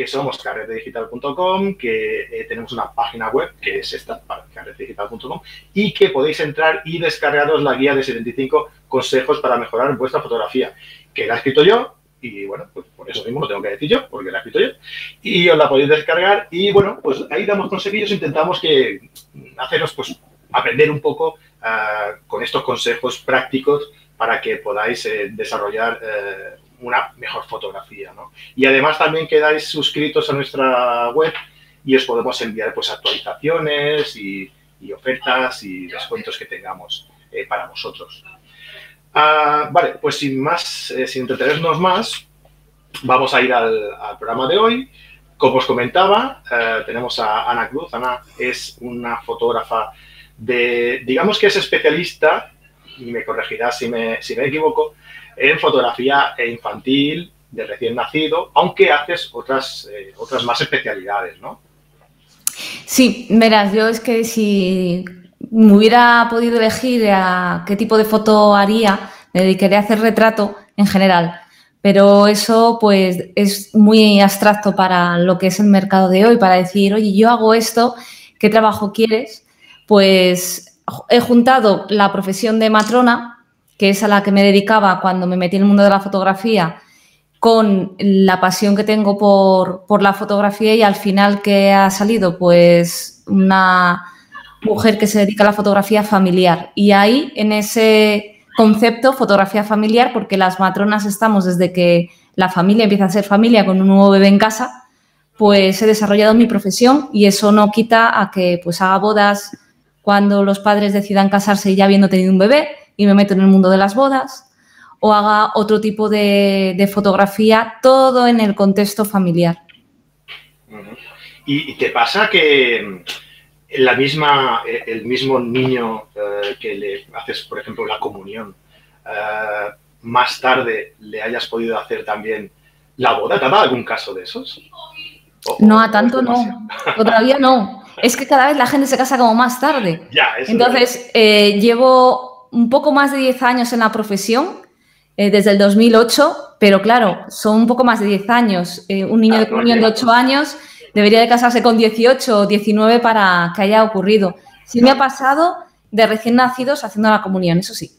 que somos carretedigital.com, que eh, tenemos una página web que es esta, carretedigital.com, y que podéis entrar y descargaros la guía de 75 consejos para mejorar vuestra fotografía, que la he escrito yo, y bueno, pues por eso mismo lo tengo que decir yo, porque la he escrito yo, y os la podéis descargar, y bueno, pues ahí damos consejillos, intentamos que haceros pues aprender un poco ah, con estos consejos prácticos para que podáis eh, desarrollar eh, una mejor fotografía. ¿no? Y además también quedáis suscritos a nuestra web y os podemos enviar pues, actualizaciones y, ofertas y descuentos que tengamos eh, para vosotros. Ah, vale, pues sin más, eh, sin entretenernos más, vamos a ir al, programa de hoy. Como os comentaba, eh, tenemos a Ana Cruz. Ana es una fotógrafa de, digamos que es especialista, y me corregirá si me, si me equivoco, en fotografía infantil de recién nacido, aunque haces otras, eh, otras más especialidades, ¿no? Sí, verás, yo es que si me hubiera podido elegir a qué tipo de foto haría, me dedicaría a hacer retrato en general. Pero eso pues es muy abstracto para lo que es el mercado de hoy, para decir, oye, yo hago esto, ¿qué trabajo quieres? Pues he juntado la profesión de matrona, que es a la que me dedicaba cuando me metí en el mundo de la fotografía, con la pasión que tengo por, la fotografía y al final que ha salido, pues una mujer que se dedica a la fotografía familiar. Y ahí, en ese concepto, fotografía familiar, porque las matronas estamos desde que la familia empieza a ser familia con un nuevo bebé en casa, pues he desarrollado mi profesión y eso no quita a que pues haga bodas cuando los padres decidan casarse y ya habiendo tenido un bebé, y me meto en el mundo de las bodas, o haga otro tipo de, fotografía, todo en el contexto familiar. ¿Y, te pasa que la misma, el mismo niño eh, que le haces, por ejemplo, la comunión, eh, más tarde le hayas podido hacer también la boda? ¿Te ha dado algún caso de esos? no, a tanto no. Todavía no. Es que cada vez la gente se casa como más tarde. Ya, Entonces, eh, llevo un poco más de 10 años en la profesión, eh, desde el 2008, pero claro, son un poco más de 10 años. Eh, un niño de comunión de 8 años debería de casarse con 18 o 19 para que haya ocurrido. Sí me ha pasado de recién nacidos haciendo la comunión, eso sí.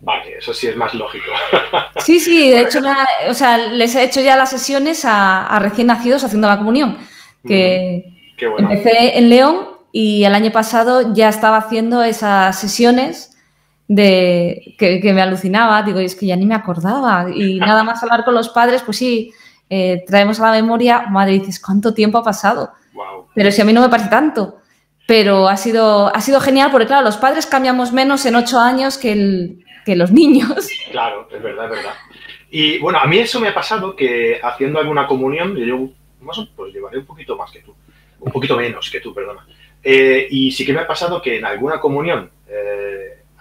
Vale, eso sí es más lógico. Sí, sí, de hecho, o sea, les he hecho ya las sesiones a, recién nacidos haciendo la comunión. Que empecé en León y el año pasado ya estaba haciendo esas sesiones de que, me alucinaba, digo, es que ya ni me acordaba. Y nada más hablar con los padres, pues sí, eh, traemos a la memoria, madre, dices, ¿cuánto tiempo ha pasado? Pero si a mí no me parece tanto. Pero ha sido, ha sido genial porque, claro, los padres cambiamos menos en ocho años que, que los niños. Claro, es verdad, es verdad. Y bueno, a mí eso me ha pasado que haciendo alguna comunión, yo más pues llevaré un poquito más que tú, un poquito menos que tú, perdona. Eh, y sí que me ha pasado que en alguna comunión eh,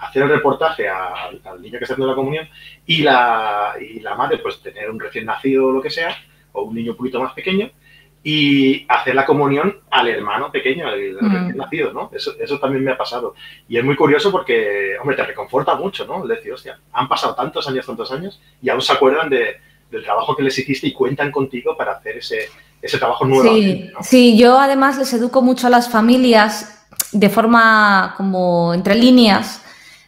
hacer el reportaje al, niño que está haciendo la comunión y la, y la madre, pues tener un recién nacido o lo que sea, o un niño un poquito más pequeño, y hacer la comunión al hermano pequeño, al, recién nacido, ¿no? Eso, eso también me ha pasado. Y es muy curioso porque, hombre, te reconforta mucho, ¿no? decir, hostia, han pasado tantos años, tantos años, y aún se acuerdan de, del trabajo que les hiciste y cuentan contigo para hacer ese, ese trabajo nuevo. Sí, sí, yo además les educo mucho a las familias de forma como entre líneas,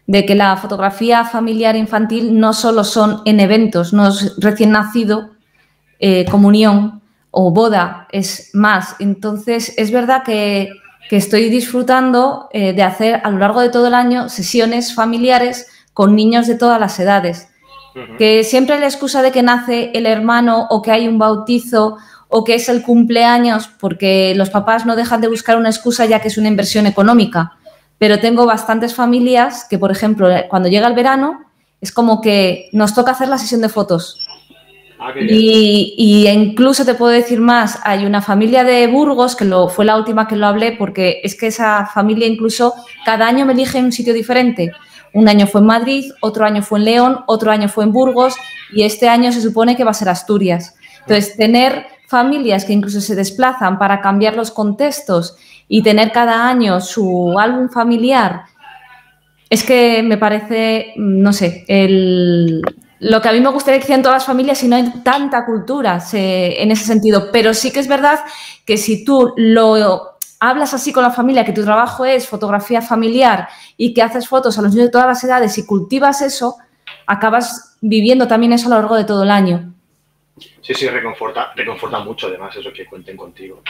de que la fotografía familiar infantil no solo son en eventos, no es recién nacido, eh, comunión o boda, es más. Entonces, es verdad que, estoy disfrutando eh, de hacer a lo largo de todo el año sesiones familiares con niños de todas las edades. Que siempre la excusa de que nace el hermano o que hay un bautizo o que es el cumpleaños, porque los papás no dejan de buscar una excusa ya que es una inversión económica pero tengo bastantes familias que, por ejemplo, cuando llega el verano, es como que nos toca hacer la sesión de fotos. Ah, y, incluso te puedo decir más, hay una familia de Burgos, que lo, fue la última que lo hablé, porque es que esa familia incluso cada año me elige en un sitio diferente. Un año fue en Madrid, otro año fue en León, otro año fue en Burgos y este año se supone que va a ser Asturias. Entonces, tener familias que incluso se desplazan para cambiar los contextos y tener cada año su álbum familiar, es que me parece, no sé, el, lo que a mí me gustaría que hicieran todas las familias si no hay tanta cultura en ese sentido. Pero sí que es verdad que si tú lo hablas así con la familia, que tu trabajo es fotografía familiar y que haces fotos a los niños de todas las edades y cultivas eso, acabas viviendo también eso a lo largo de todo el año. Sí, sí, reconforta, reconforta mucho además eso que cuenten contigo.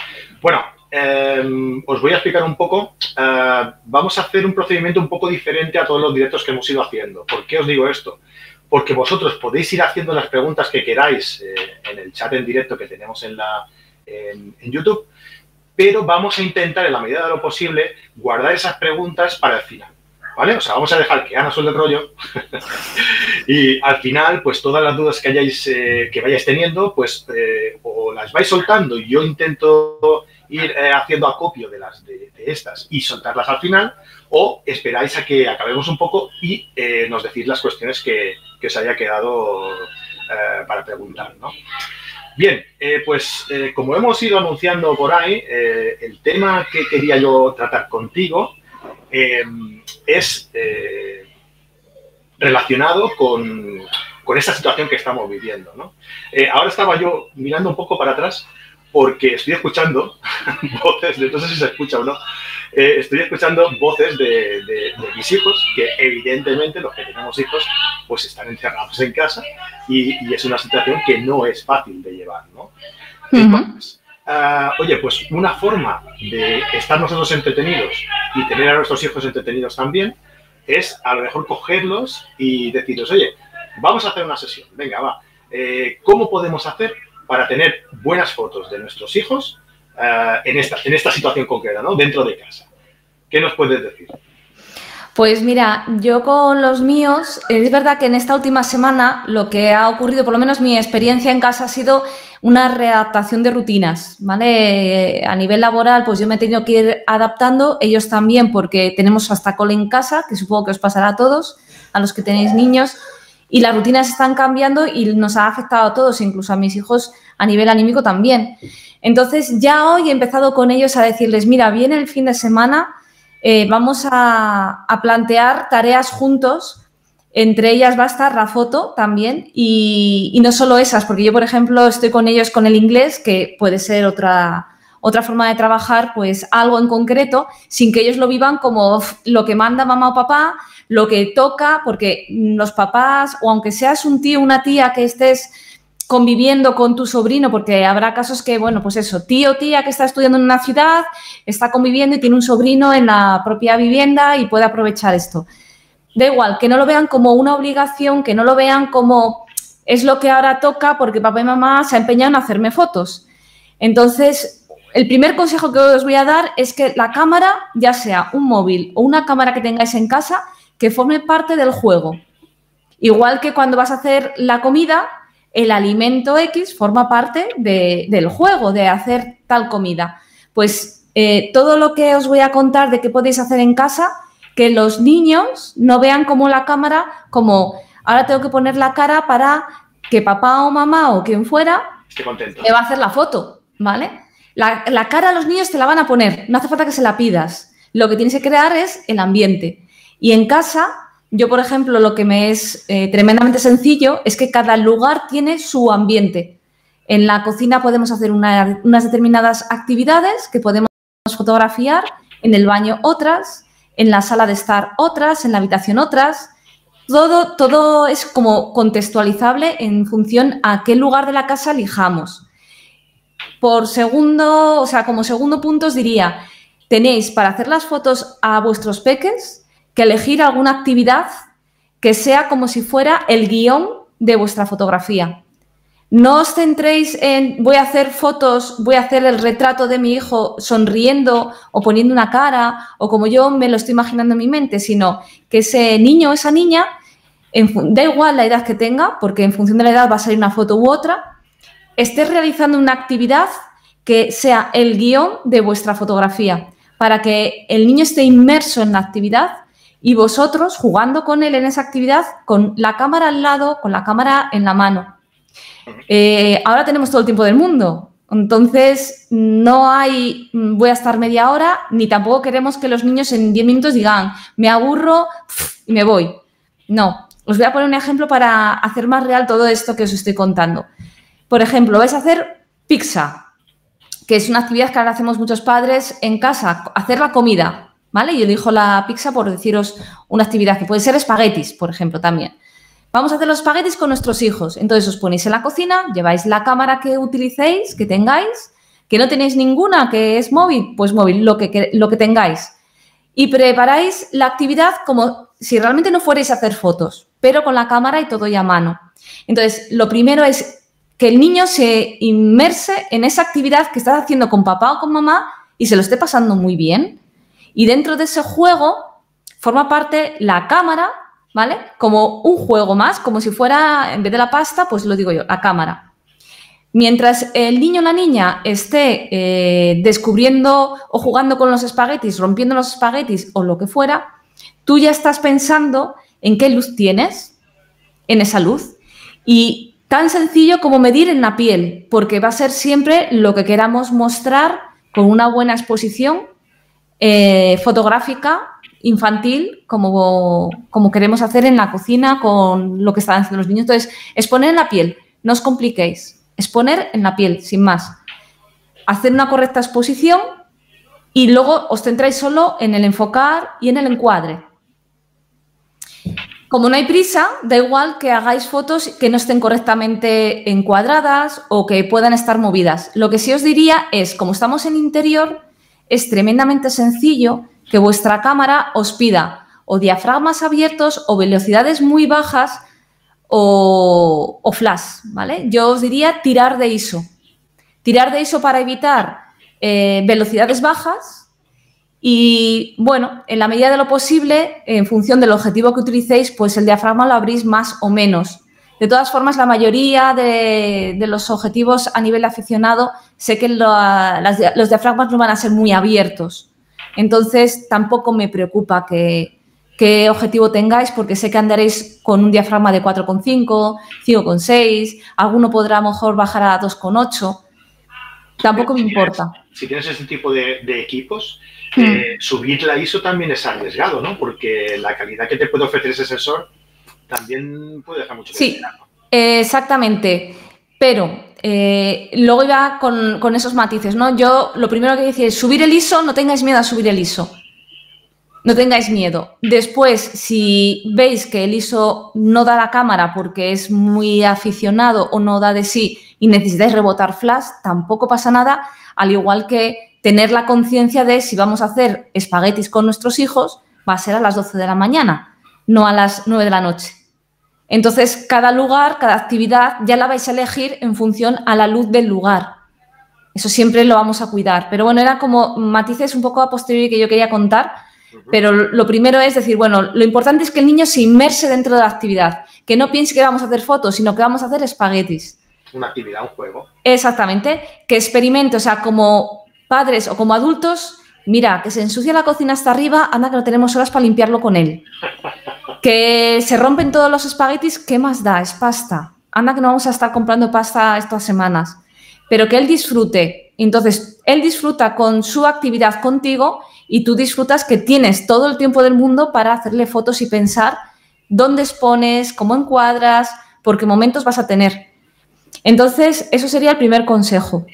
Bueno, em, os voy a explicar un poco. Eh, vamos a hacer un procedimiento un poco diferente a todos los directos que hemos ido haciendo. ¿Por qué os digo esto? Porque vosotros podéis ir haciendo las preguntas que queráis eh, en el chat en directo que tenemos en, la, en YouTube, pero vamos a intentar, en la medida de lo posible, guardar esas preguntas para el final. ¿Vale? O sea, vamos a dejar que Ana suelte el rollo y al final, pues todas las dudas que hayáis, eh, que vayáis teniendo, pues eh, o las vais soltando y yo intento ir eh, haciendo acopio de las de, estas y soltarlas al final, o esperáis a que acabemos un poco y nos decís las cuestiones que, que os haya quedado para preguntar, ¿no? Bien, pues como hemos ido anunciando por ahí, el tema que quería yo tratar contigo es eh, relacionado con, con, esta situación que estamos viviendo. ¿no? Eh, ahora estaba yo mirando un poco para atrás porque estoy escuchando voces, no sé si se escucha o no, eh, estoy escuchando voces de, de, mis hijos, que evidentemente los que tenemos hijos, pues están encerrados en casa y, y es una situación que no es fácil de llevar, ¿no? Entonces, uh, oye, pues una forma de estar nosotros entretenidos y tener a nuestros hijos entretenidos también es a lo mejor cogerlos y decirles, oye, vamos a hacer una sesión, venga, va, eh, ¿cómo podemos hacer para tener buenas fotos de nuestros hijos uh, en, esta, en esta situación concreta, ¿no? Dentro de casa. ¿Qué nos puedes decir? Pues mira, yo con los míos, es verdad que en esta última semana lo que ha ocurrido, por lo menos mi experiencia en casa ha sido una readaptación de rutinas, ¿vale? A nivel laboral, pues yo me he tenido que ir adaptando, ellos también, porque tenemos hasta cole en casa, que supongo que os pasará a todos, a los que tenéis niños, y las rutinas están cambiando y nos ha afectado a todos, incluso a mis hijos a nivel anímico también. Entonces, ya hoy he empezado con ellos a decirles, mira, viene el fin de semana, eh, vamos a, plantear tareas juntos. Entre ellas va a estar la foto también y, no solo esas, porque yo, por ejemplo, estoy con ellos con el inglés, que puede ser otra, otra forma de trabajar, pues algo en concreto, sin que ellos lo vivan como lo que manda mamá o papá, lo que toca, porque los papás, o aunque seas un tío una tía que estés conviviendo con tu sobrino, porque habrá casos que, bueno, pues eso, tío tía que está estudiando en una ciudad, está conviviendo y tiene un sobrino en la propia vivienda y puede aprovechar esto. Da igual, que no lo vean como una obligación, que no lo vean como es lo que ahora toca porque papá y mamá se han empeñado en hacerme fotos. Entonces, el primer consejo que os voy a dar es que la cámara, ya sea un móvil o una cámara que tengáis en casa, que forme parte del juego. Igual que cuando vas a hacer la comida, el alimento X forma parte del juego, de hacer tal comida. Pues eh, todo lo que os voy a contar de qué podéis hacer en casa, que los niños no vean como la cámara, como ahora tengo que poner la cara para que papá o mamá o quien fuera me va a hacer la foto, ¿vale? La, la cara a los niños te la van a poner, no hace falta que se la pidas. Lo que tienes que crear es el ambiente. Y en casa yo, por ejemplo, lo que me es eh, tremendamente sencillo es que cada lugar tiene su ambiente. En la cocina podemos hacer unas determinadas actividades que podemos fotografiar, en el baño otras, en la sala de estar otras, en la habitación otras. Todo, todo es como contextualizable en función a qué lugar de la casa elijamos. Por segundo, o sea, como segundo punto os diría, tenéis para hacer las fotos a vuestros peques, que elegir alguna actividad que sea como si fuera el guion de vuestra fotografía. No os centréis en voy a hacer fotos, voy a hacer el retrato de mi hijo sonriendo o poniendo una cara o como yo me lo estoy imaginando en mi mente, sino que ese niño o esa niña, da igual la edad que tenga, porque en función de la edad va a salir una foto u otra, esté realizando una actividad que sea el guion de vuestra fotografía, para que el niño esté inmerso en la actividad y vosotros jugando con él en esa actividad con la cámara al lado, con la cámara en la mano. Eh, ahora tenemos todo el tiempo del mundo, entonces no hay mm, voy a estar media hora, ni tampoco queremos que los niños en 10 minutos digan me aburro y me voy. No, Os voy a poner un ejemplo para hacer más real todo esto que os estoy contando. Por ejemplo, vais a hacer pizza, que es una actividad que ahora hacemos muchos padres en casa, hacer la comida, ¿vale? Yo elijo la pizza por deciros una actividad que puede ser espaguetis, por ejemplo, también. Vamos a hacer los espaguetis con nuestros hijos. Entonces os ponéis en la cocina, lleváis la cámara que utilicéis, que tengáis, que no tenéis ninguna, que es móvil, pues móvil, lo que, lo que tengáis. Y preparáis la actividad como si realmente no fuerais a hacer fotos, pero con la cámara y todo ya a mano. Entonces, lo primero es que el niño se inmerse en esa actividad que estás haciendo con papá o con mamá y se lo esté pasando muy bien. Y dentro de ese juego forma parte la cámara, ¿vale? Como un juego más, como si fuera, en vez de la pasta, pues lo digo yo, la cámara. Mientras el niño o la niña esté eh, descubriendo o jugando con los espaguetis, rompiendo los espaguetis o lo que fuera, tú ya estás pensando en qué luz tienes en esa luz. Y Tan sencillo como medir en la piel, porque va a ser siempre lo que queramos mostrar con una buena exposición eh, fotográfica infantil, como, como queremos hacer en la cocina con lo que están haciendo los niños. Entonces, exponer en la piel, no os compliquéis, exponer en la piel, sin más. Hacer una correcta exposición y luego os centráis solo en el enfocar y en el encuadre. Como no hay prisa, da igual que hagáis fotos que no estén correctamente encuadradas o que puedan estar movidas. Lo que sí os diría es, como estamos en interior, es tremendamente sencillo que vuestra cámara os pida o diafragmas abiertos o velocidades muy bajas o, flash, ¿vale? Yo os diría tirar de ISO. Tirar de ISO para evitar eh, velocidades bajas y bueno, en la medida de lo posible, en función del objetivo que utilicéis, pues el diafragma lo abrís más o menos. De todas formas, la mayoría de, los objetivos a nivel aficionado, sé que los diafragmas no van a ser muy abiertos. Entonces, tampoco me preocupa que, qué objetivo tengáis, porque sé que andaréis con un diafragma de 4,5, 5,6, alguno podrá a lo mejor bajar a 2,8. Tampoco me importa. Si tienes ese tipo de equipos, Hmm. subir la ISO también es arriesgado, ¿no? Porque la calidad que te puede ofrecer ese sensor también puede dejar mucho Sí, exactamente. Pero eh, luego iba con, esos matices, ¿no? Yo lo primero que decía es subir el ISO, no tengáis miedo a subir el ISO. No tengáis miedo. Después, si veis que el ISO no da la cámara porque es muy aficionado o no da de sí y necesitáis rebotar flash, tampoco pasa nada, al igual que tener la conciencia de si vamos a hacer espaguetis con nuestros hijos, va a ser a las 12 de la mañana, no a las 9 de la noche. Entonces, cada lugar, cada actividad, ya la vais a elegir en función a la luz del lugar. Eso siempre lo vamos a cuidar. Pero bueno, era como matices un poco a posteriori que yo quería contar. Pero lo primero es decir, bueno, lo importante es que el niño se inmerse dentro de la actividad, que no piense que vamos a hacer fotos, sino que vamos a hacer espaguetis. Una actividad, un juego. Exactamente, que experimente, o sea, como padres o como adultos, mira, que se ensucia la cocina hasta arriba, anda que no tenemos horas para limpiarlo con él. Que se rompen todos los espaguetis, ¿qué más da? Es pasta. Anda que no vamos a estar comprando pasta estas semanas. Pero que él disfrute. Entonces, él disfruta con su actividad contigo y tú disfrutas que tienes todo el tiempo del mundo para hacerle fotos y pensar dónde expones, cómo encuadras, porque momentos vas a tener. Entonces, eso sería el primer consejo.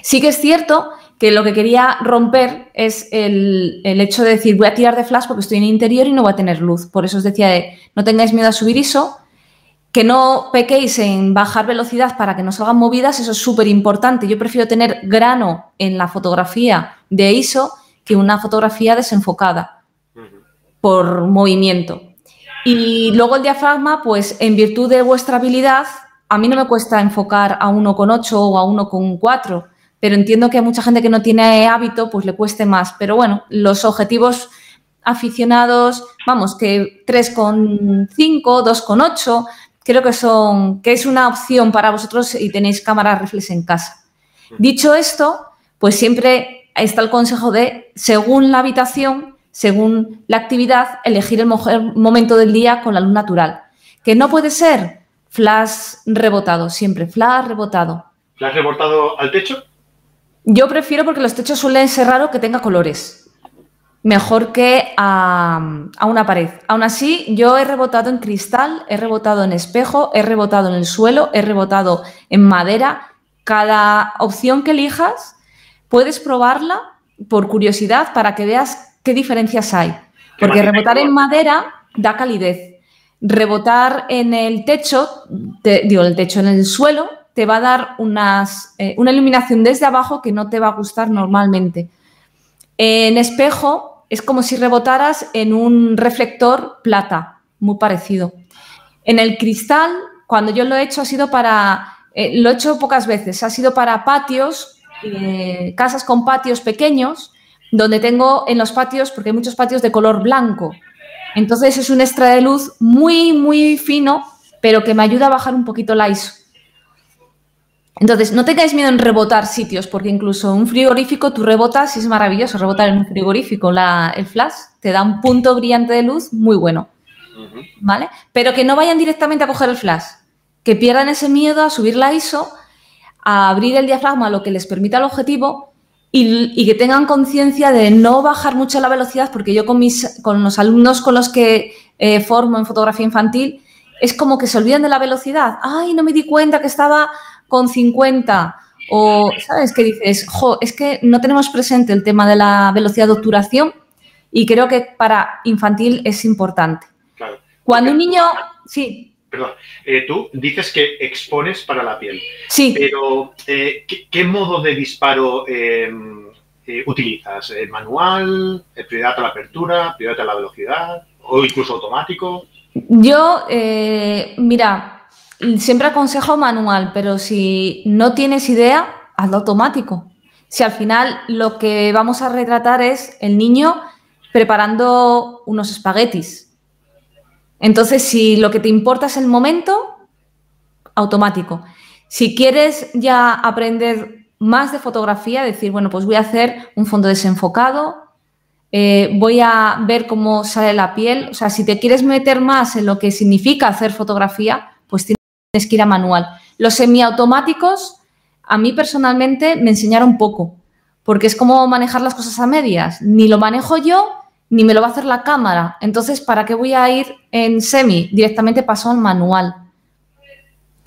Sí que es cierto que lo que quería romper es el, hecho de decir voy a tirar de flash porque estoy en interior y no voy a tener luz. Por eso os decía de no tengáis miedo a subir ISO, que no pequéis en bajar velocidad para que no salgan movidas, eso es súper importante. Yo prefiero tener grano en la fotografía de ISO que una fotografía desenfocada por movimiento. Y luego el diafragma, pues en virtud de vuestra habilidad, a mí no me cuesta enfocar a 1,8 o a 1,4 pero entiendo que a mucha gente que no tiene hábito, pues le cueste más. Pero bueno, los objetivos aficionados, vamos, que 3,5, 2,8, creo que son, que es una opción para vosotros y tenéis cámaras reflex en casa. Dicho esto, pues siempre está el consejo de, según la habitación, según la actividad, elegir el mejor momento del día con la luz natural. Que no puede ser flash rebotado, siempre flash rebotado. ¿Flash rebotado al techo? Yo prefiero porque los techos suelen ser raros que tenga colores. Mejor que a, a, una pared. Aún así, yo he rebotado en cristal, he rebotado en espejo, he rebotado en el suelo, he rebotado en madera. Cada opción que elijas, puedes probarla por curiosidad para que veas qué diferencias hay. Porque rebotar en madera da calidez. Rebotar en el techo, te, digo, el techo en el suelo, te va a dar unas, eh, una iluminación desde abajo que no te va a gustar normalmente. En espejo es como si rebotaras en un reflector plata, muy parecido. En el cristal, cuando yo lo he hecho, ha sido para, eh, lo he hecho pocas veces, ha sido para patios, eh, casas con patios pequeños, donde tengo en los patios, porque hay muchos patios de color blanco. Entonces es un extra de luz muy, muy fino, pero que me ayuda a bajar un poquito la ISO. Entonces, no tengáis miedo en rebotar sitios, porque incluso un frigorífico tú rebotas y es maravilloso rebotar en un frigorífico. el flash te da un punto brillante de luz muy bueno. ¿Vale? Pero que no vayan directamente a coger el flash, que pierdan ese miedo a subir la ISO, a abrir el diafragma, lo que les permita el objetivo y, que tengan conciencia de no bajar mucho la velocidad, porque yo con, mis, con los alumnos con los que eh, formo en fotografía infantil, es como que se olvidan de la velocidad. Ay, no me di cuenta que estaba con 50 o, ¿sabes? Que dices, jo, es que no tenemos presente el tema de la velocidad de obturación y creo que para infantil es importante. Claro. Cuando un niño, sí. Perdón, eh, tú dices que expones para la piel. Sí. Pero, eh, ¿qué, modo de disparo eh, utilizas? ¿Manual? ¿Prioridad a la apertura? ¿Prioridad a la velocidad? ¿O incluso automático? Yo, mira, siempre aconsejo manual, pero si no tienes idea, hazlo automático. Si al final lo que vamos a retratar es el niño preparando unos espaguetis. Entonces, si lo que te importa es el momento, automático. Si quieres ya aprender más de fotografía, decir, bueno, pues voy a hacer un fondo desenfocado, eh, voy a ver cómo sale la piel. O sea, si te quieres meter más en lo que significa hacer fotografía, pues tienes tienes que ir a manual. Los semiautomáticos, a mí personalmente me enseñaron poco, porque es como manejar las cosas a medias. Ni lo manejo yo, ni me lo va a hacer la cámara. Entonces, ¿para qué voy a ir en semi? Directamente paso al manual.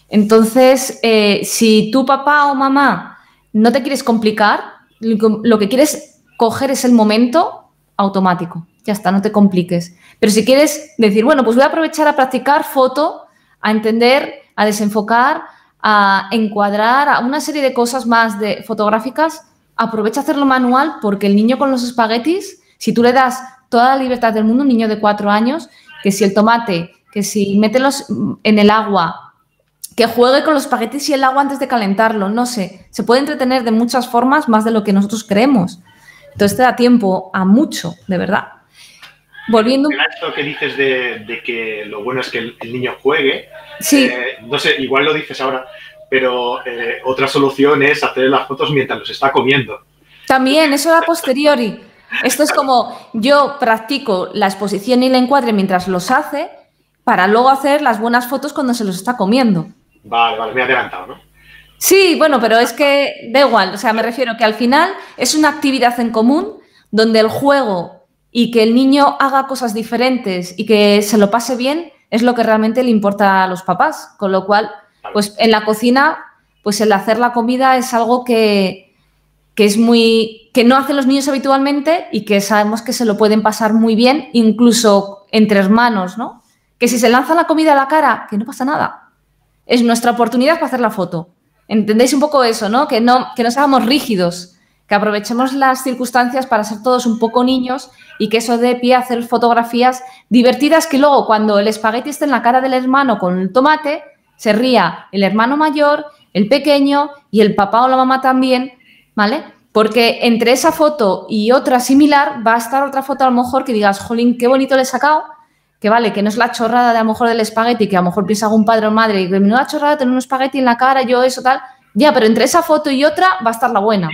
Entonces, eh, si tu papá o mamá no te quieres complicar, lo que quieres coger es el momento automático. Ya está, no te compliques. Pero si quieres decir, bueno, pues voy a aprovechar a practicar foto, a entender a desenfocar, a encuadrar, a una serie de cosas más de fotográficas, aprovecha hacerlo manual porque el niño con los espaguetis, si tú le das toda la libertad del mundo, un niño de cuatro años, que si el tomate, que si mételos en el agua, que juegue con los espaguetis y el agua antes de calentarlo, no sé, se puede entretener de muchas formas más de lo que nosotros creemos. Entonces te da tiempo a mucho, de verdad. Volviendo. Esto que dices de, que lo bueno es que el, niño juegue. Sí. Eh, no sé, igual lo dices ahora, pero eh, otra solución es hacer las fotos mientras los está comiendo. También, eso a posteriori. Esto es como yo practico la exposición y el encuadre mientras los hace para luego hacer las buenas fotos cuando se los está comiendo. Vale, vale, me he adelantado, ¿no? Sí, bueno, pero es que da igual, o sea, me refiero que al final es una actividad en común donde el juego y que el niño haga cosas diferentes y que se lo pase bien es lo que realmente le importa a los papás. Con lo cual, pues en la cocina, pues el hacer la comida es algo que, es muy que no hacen los niños habitualmente y que sabemos que se lo pueden pasar muy bien, incluso entre hermanos, ¿no? Que si se lanza la comida a la cara, que no pasa nada. Es nuestra oportunidad para hacer la foto. ¿Entendéis un poco eso, no? Que no, que no seamos rígidos, que aprovechemos las circunstancias para ser todos un poco niños y que eso dé pie a hacer fotografías divertidas que luego cuando el espagueti esté en la cara del hermano con el tomate, se ría el hermano mayor, el pequeño y el papá o la mamá también, ¿vale? Porque entre esa foto y otra similar va a estar otra foto a lo mejor que digas, jolín, qué bonito le he sacado, que vale, que no es la chorrada de a lo mejor del espagueti, que a lo mejor piensa algún padre o madre, y que no la chorrada tener un espagueti en la cara, yo eso tal, ya, pero entre esa foto y otra va a estar la buena.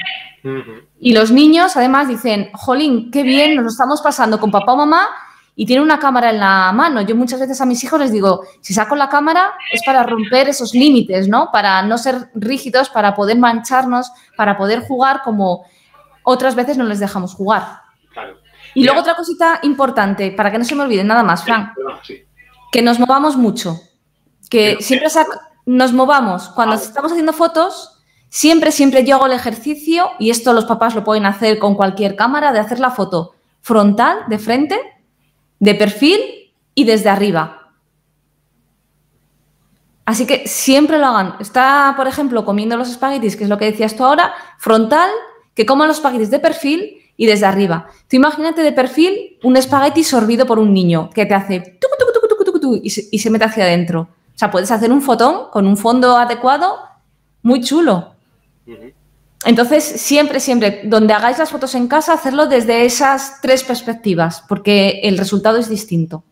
Y los niños además dicen, jolín, qué bien, nos lo estamos pasando con papá o mamá y tiene una cámara en la mano. Yo muchas veces a mis hijos les digo, si saco la cámara es para romper esos límites, ¿no? Para no ser rígidos, para poder mancharnos, para poder jugar como otras veces no les dejamos jugar. Claro. Y luego otra cosita importante, para que no se me olvide nada más, Frank, que nos movamos mucho, que siempre nos movamos cuando estamos haciendo fotos. Siempre, siempre yo hago el ejercicio, y esto los papás lo pueden hacer con cualquier cámara, de hacer la foto frontal, de frente, de perfil y desde arriba. Así que siempre lo hagan. Está, por ejemplo, comiendo los espaguetis, que es lo que decías tú ahora, frontal, que coman los espaguetis de perfil y desde arriba. Tú imagínate de perfil un espagueti sorbido por un niño que te hace y, se, y se mete hacia adentro. O sea, puedes hacer un fotón con un fondo adecuado muy chulo. Entonces, siempre, siempre, donde hagáis las fotos en casa, hacerlo desde esas tres perspectivas, porque el resultado es distinto.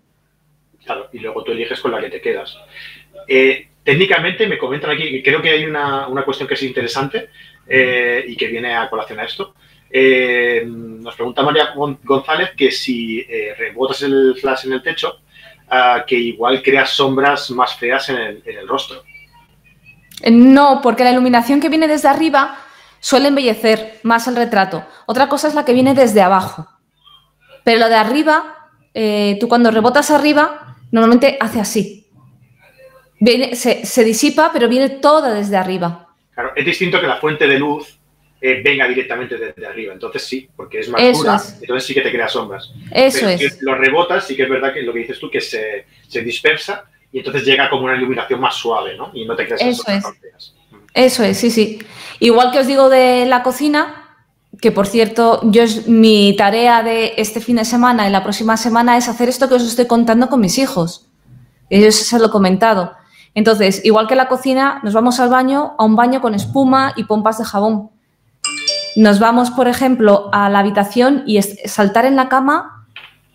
Claro, y luego tú eliges con la que te quedas. Eh, técnicamente, me comentan aquí, creo que hay una, cuestión que es interesante eh, y que viene a colación a esto. Eh, nos pregunta María González que si rebotas el flash en el techo, que igual creas sombras más feas en el rostro. No, porque la iluminación que viene desde arriba suele embellecer más el retrato. Otra cosa es la que viene desde abajo. Pero lo de arriba, eh, tú cuando rebotas arriba, normalmente hace así. se, disipa, pero viene toda desde arriba. Claro, es distinto que la fuente de luz eh, venga directamente desde arriba. Entonces sí, porque es más dura, entonces sí que te crea sombras. Eso es. Lo rebotas, sí que es verdad que lo que dices tú, que se, se dispersa y entonces llega como una iluminación más suave, ¿no? Y no te creas Eso es. Eso es, sí, sí. Igual que os digo de la cocina, que por cierto, yo es mi tarea de este fin de semana y la próxima semana es hacer esto que os estoy contando con mis hijos. Ellos se lo he comentado. Entonces, igual que la cocina, nos vamos al baño, a un baño con espuma y pompas de jabón. Nos vamos, por ejemplo, a la habitación y saltar en la cama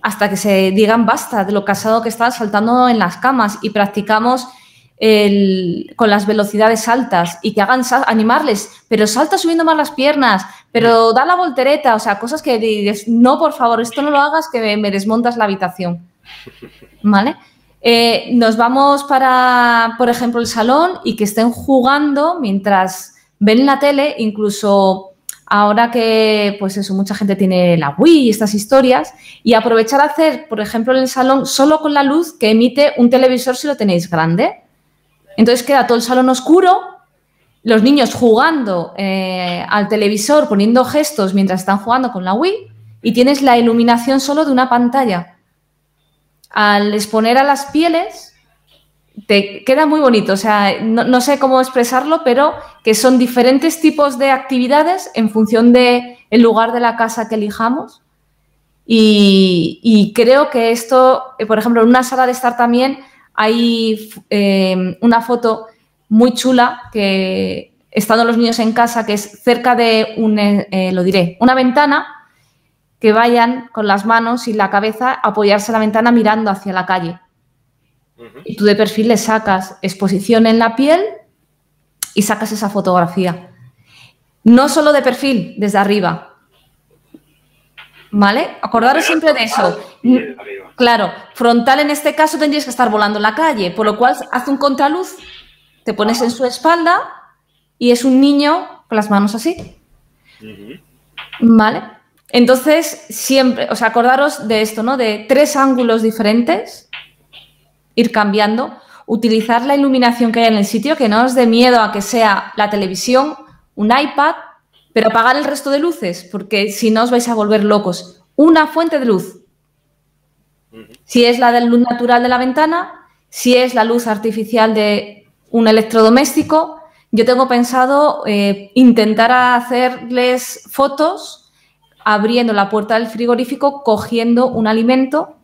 hasta que se digan basta de lo casado que están saltando en las camas y practicamos con las velocidades altas y que hagan animarles, pero salta subiendo más las piernas, pero da la voltereta, o sea, cosas que dices, no, por favor, esto no lo hagas que me, desmontas la habitación. ¿Vale? Eh, nos vamos para, por ejemplo, el salón y que estén jugando mientras ven la tele, incluso ahora que, pues eso, mucha gente tiene la Wii y estas historias, y aprovechar a hacer, por ejemplo, en el salón, solo con la luz que emite un televisor si lo tenéis grande. Entonces queda todo el salón oscuro, los niños jugando eh, al televisor, poniendo gestos mientras están jugando con la Wii, y tienes la iluminación solo de una pantalla. Al exponer a las pieles, te queda muy bonito. O sea, no, sé cómo expresarlo, pero que son diferentes tipos de actividades en función del el lugar de la casa que elijamos. Y, creo que esto, eh, por ejemplo, en una sala de estar también hay eh, una foto muy chula que estando los niños en casa, que es cerca de un, eh, lo diré, una ventana, que vayan con las manos y la cabeza a apoyarse a la ventana mirando hacia la calle. Y tú de perfil le sacas exposición en la piel y sacas esa fotografía. No solo de perfil, desde arriba. ¿Vale? Acordaros siempre de eso. Claro, frontal en este caso tendrías que estar volando en la calle, por lo cual haz un contraluz, te pones en su espalda y es un niño con las manos así. ¿Vale? Entonces, siempre, o sea, acordaros de esto, ¿no? De tres ángulos diferentes ir cambiando, utilizar la iluminación que hay en el sitio, que no os dé miedo a que sea la televisión, un iPad, pero apagar el resto de luces, porque si no os vais a volver locos. Una fuente de luz. Si es la de luz natural de la ventana, si es la luz artificial de un electrodoméstico, yo tengo pensado eh, intentar hacerles fotos abriendo la puerta del frigorífico, cogiendo un alimento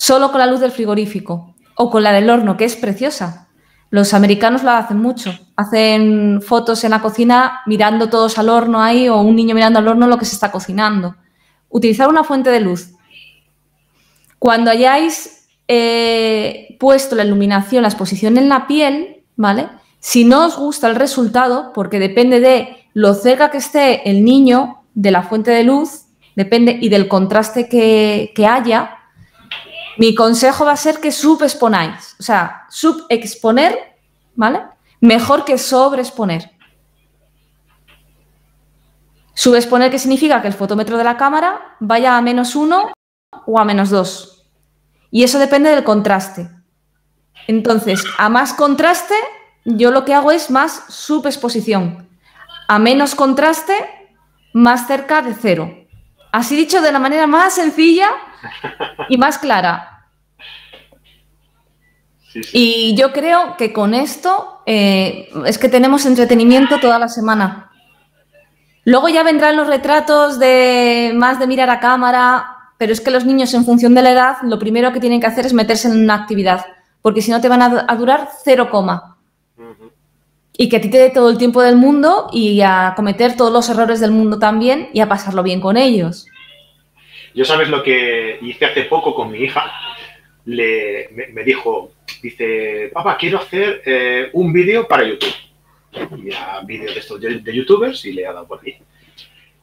solo con la luz del frigorífico o con la del horno, que es preciosa. Los americanos lo hacen mucho. Hacen fotos en la cocina mirando todos al horno ahí o un niño mirando al horno lo que se está cocinando. Utilizar una fuente de luz. Cuando hayáis eh, puesto la iluminación, la exposición en la piel, ¿vale? Si no os gusta el resultado, porque depende de lo cerca que esté el niño de la fuente de luz, depende y del contraste que, que haya, mi consejo va a ser que subexponáis, o sea, subexponer, ¿vale? Mejor que sobreexponer. Subexponer, que significa que el fotómetro de la cámara vaya a menos uno o a menos dos. Y eso depende del contraste. Entonces, a más contraste, yo lo que hago es más subexposición. A menos contraste, más cerca de cero. Así dicho de la manera más sencilla y más clara. Y yo creo que con esto eh, es que tenemos entretenimiento toda la semana. Luego ya vendrán los retratos de más de mirar a cámara, pero es que los niños en función de la edad lo primero que tienen que hacer es meterse en una actividad, porque si no te van a, durar cero coma. Y que a ti te dé todo el tiempo del mundo y a cometer todos los errores del mundo también y a pasarlo bien con ellos. Yo sabes lo que hice hace poco con mi hija. Le, me dijo, dice, papá, quiero hacer eh, un vídeo para YouTube. Y a vídeos de estos de, youtubers y le ha dado por ahí.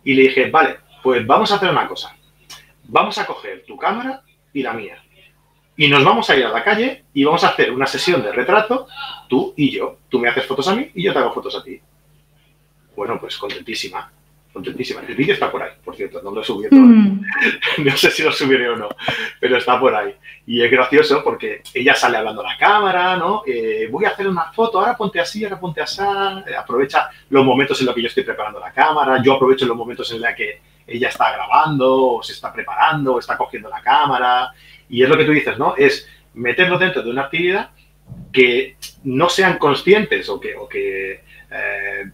Y le dije, vale, pues vamos a hacer una cosa. Vamos a coger tu cámara y la mía. Y nos vamos a ir a la calle y vamos a hacer una sesión de retrato, tú y yo. Tú me haces fotos a mí y yo te hago fotos a ti. Bueno, pues contentísima contentísima. El vídeo está por ahí, por cierto, no lo he subido. Mm. no sé si lo subiré o no, pero está por ahí. Y es gracioso porque ella sale hablando a la cámara, ¿no? Eh, voy a hacer una foto, ahora ponte así, ahora ponte así. Eh, aprovecha los momentos en los que yo estoy preparando la cámara, yo aprovecho los momentos en los que ella está grabando, o se está preparando, o está cogiendo la cámara. Y es lo que tú dices, ¿no? Es meterlo dentro de una actividad que no sean conscientes o que, o que eh,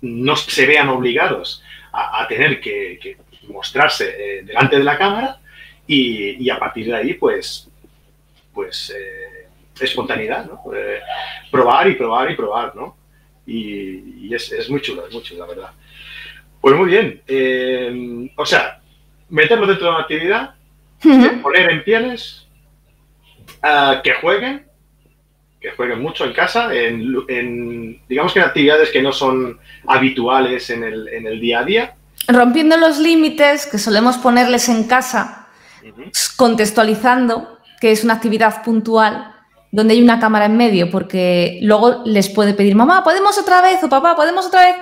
no se vean obligados a, tener que, mostrarse eh, delante de la cámara y, a partir de ahí, pues, pues eh, espontaneidad, ¿no? Eh, probar y probar y probar, ¿no? Y, es, muy chulo, es muy chulo, la verdad. Pues muy bien. o sea, meterlo dentro de una actividad, poner en pieles, que jueguen, que jueguen mucho en casa, en, digamos que en actividades que no son habituales en el, en el día a día. Rompiendo los límites que solemos ponerles en casa, contextualizando que es una actividad puntual donde hay una cámara en medio, porque luego les puede pedir, mamá, ¿podemos otra vez? o papá, ¿podemos otra vez?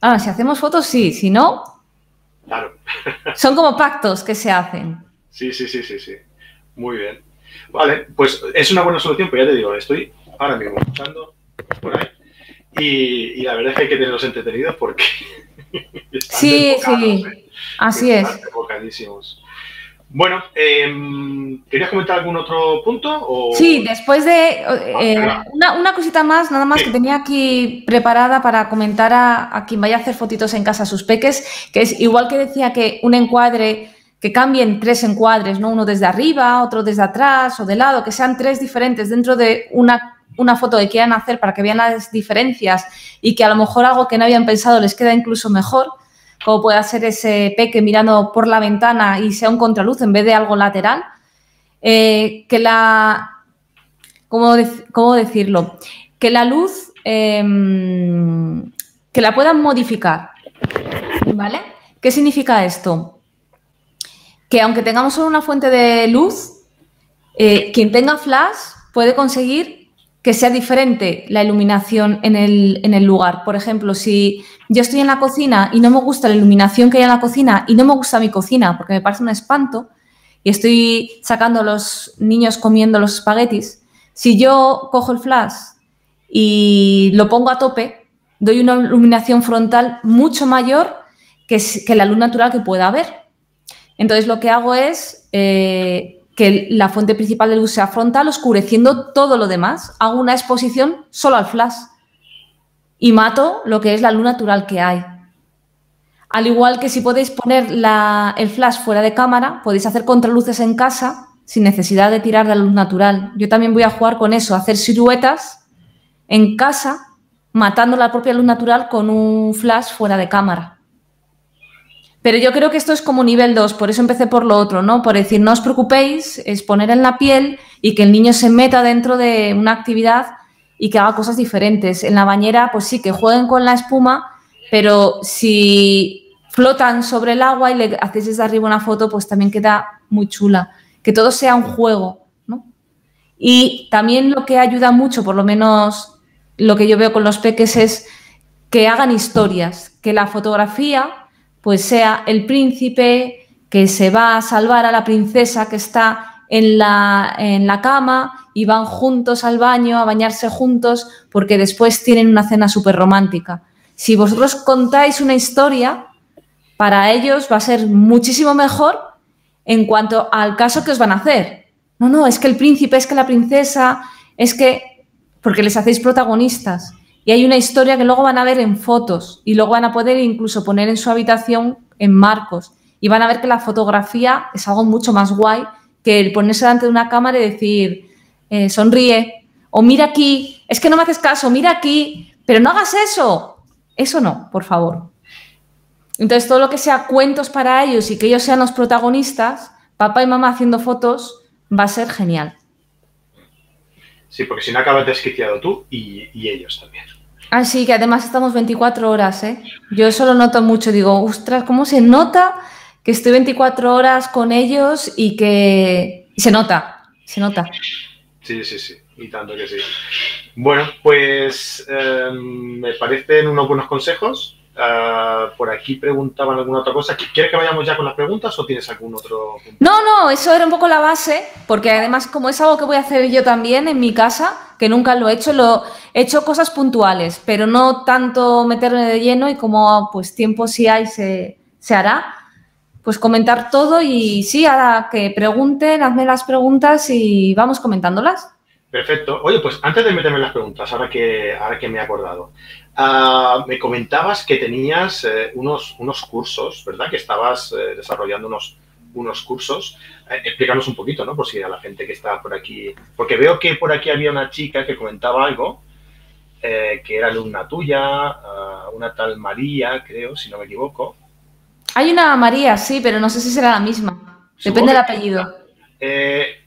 Ah, si hacemos fotos, sí, si no... Claro. son como pactos que se hacen. Sí, sí, sí, sí, sí. Muy bien. Vale, pues es una buena solución, pero ya te digo, estoy ahora mismo escuchando por ahí. Y, la verdad es que hay que tenerlos entretenidos porque. sí, sí, ¿eh? así es. Bueno, em, ¿querías comentar algún otro punto? Sí, después de eh, ah, una, cosita más, nada más que tenía aquí preparada para comentar a, a, quien vaya a hacer fotitos en casa a sus peques, que es igual que decía que un encuadre que cambien tres encuadres, ¿no? Uno desde arriba, otro desde atrás o de lado, que sean tres diferentes dentro de una, una foto que quieran hacer para que vean las diferencias y que a lo mejor algo que no habían pensado les queda incluso mejor, como puede ser ese peque mirando por la ventana y sea un contraluz en vez de algo lateral, eh, que la... ¿cómo, ¿Cómo decirlo? Que la luz, em, que la puedan modificar, ¿vale? ¿Qué significa esto? Que aunque tengamos solo una fuente de luz, eh, quien tenga flash puede conseguir que sea diferente la iluminación en el, en el, lugar. Por ejemplo, si yo estoy en la cocina y no me gusta la iluminación que hay en la cocina y no me gusta mi cocina porque me parece un espanto y estoy sacando a los niños comiendo los espaguetis, si yo cojo el flash y lo pongo a tope, doy una iluminación frontal mucho mayor que, que la luz natural que pueda haber. Entonces lo que hago es eh, que la fuente principal de luz sea frontal, oscureciendo todo lo demás. Hago una exposición solo al flash y mato lo que es la luz natural que hay. Al igual que si podéis poner el flash fuera de cámara, podéis hacer contraluces en casa sin necesidad de tirar de la luz natural. Yo también voy a jugar con eso, hacer siluetas en casa, matando la propia luz natural con un flash fuera de cámara. Pero yo creo que esto es como nivel 2, por eso empecé por lo otro, ¿no? Por decir, no os preocupéis, es poner en la piel y que el niño se meta dentro de una actividad y que haga cosas diferentes. En la bañera, pues sí, que jueguen con la espuma, pero si flotan sobre el agua y le hacéis desde arriba una foto, pues también queda muy chula. Que todo sea un juego, ¿no? Y también lo que ayuda mucho, por lo menos lo que yo veo con los peques, es que hagan historias, que la fotografía pues sea el príncipe que se va a salvar a la princesa que está en la, en la cama y van juntos al baño a bañarse juntos porque después tienen una cena súper romántica. Si vosotros contáis una historia, para ellos va a ser muchísimo mejor en cuanto al caso que os van a hacer. No, no, es que el príncipe, es que la princesa, es que, porque les hacéis protagonistas. Y hay una historia que luego van a ver en fotos y luego van a poder incluso poner en su habitación en marcos. Y van a ver que la fotografía es algo mucho más guay que el ponerse delante de una cámara y decir, eh, sonríe, o mira aquí, es que no me haces caso, mira aquí, pero no hagas eso. Eso no, por favor. Entonces, todo lo que sea cuentos para ellos y que ellos sean los protagonistas, papá y mamá haciendo fotos, va a ser genial. Sí, porque si no acabas desquiciado tú y, y ellos también. Ah, sí, que además estamos 24 horas, ¿eh? Yo eso lo noto mucho, digo, ostras, ¿cómo se nota que estoy 24 horas con ellos y que se nota, se nota. Sí, sí, sí, y tanto que sí. Bueno, pues em, me parecen unos buenos consejos. Ah, por aquí preguntaban alguna otra cosa. ¿Quieres que vayamos ya con las preguntas o tienes algún otro punto? No, no, eso era un poco la base, porque además como es algo que voy a hacer yo también en mi casa, que nunca lo he hecho, lo he hecho cosas puntuales, pero no tanto meterme de lleno y como pues tiempo si hay se, se hará pues comentar todo y sí, ahora que pregunten, hazme las preguntas y vamos comentándolas. Perfecto. Oye, pues antes de meterme en las preguntas, ahora que, ahora que me he acordado, ah, me comentabas que tenías eh, unos, unos cursos, ¿verdad? Que estabas eh, desarrollando unos, unos cursos. Eh, explícanos un poquito, ¿no? Por si a la gente que está por aquí, porque veo que por aquí había una chica que comentaba algo, que era alumna tuya, ah, una tal María, creo, si no me equivoco. Hay una María, sí, pero no sé si será la misma. Depende del apellido. Eh,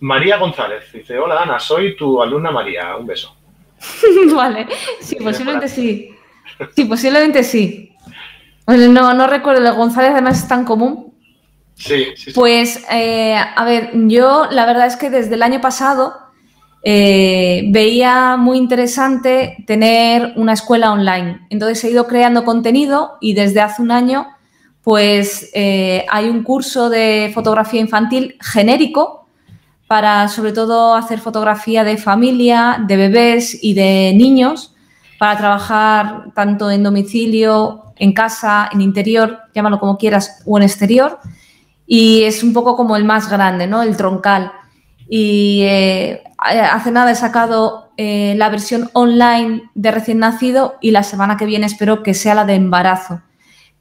María González dice: Hola Ana, soy tu alumna María. Un beso. vale, sí, posiblemente sí. Sí, posiblemente sí. no, no recuerdo, el González además es tan común. Sí, sí. Pues, eh, a ver, yo la verdad es que desde el año pasado eh, veía muy interesante tener una escuela online. Entonces he ido creando contenido y desde hace un año pues eh, hay un curso de fotografía infantil genérico para sobre todo hacer fotografía de familia, de bebés y de niños, para trabajar tanto en domicilio, en casa, en interior, llámalo como quieras, o en exterior. Y es un poco como el más grande, ¿no? El troncal. Y eh, hace nada he sacado eh, la versión online de recién nacido y la semana que viene espero que sea la de embarazo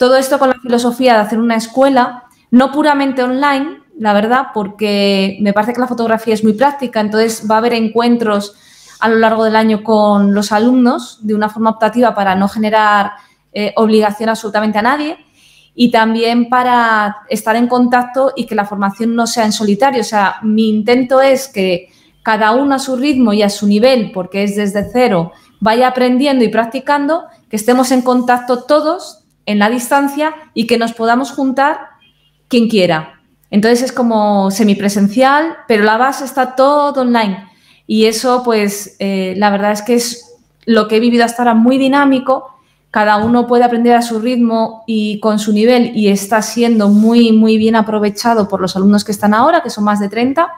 todo esto con la filosofía de hacer una escuela, no puramente online, la verdad, porque me parece que la fotografía es muy práctica, entonces va a haber encuentros a lo largo del año con los alumnos de una forma optativa para no generar eh, obligación absolutamente a nadie y también para estar en contacto y que la formación no sea en solitario. O sea, mi intento es que cada uno a su ritmo y a su nivel, porque es desde cero, vaya aprendiendo y practicando, que estemos en contacto todos en la distancia y que nos podamos juntar quien quiera. Entonces es como semipresencial, pero la base está todo online. Y eso, pues, eh, la verdad es que es lo que he vivido hasta ahora muy dinámico. Cada uno puede aprender a su ritmo y con su nivel y está siendo muy, muy bien aprovechado por los alumnos que están ahora, que son más de 30.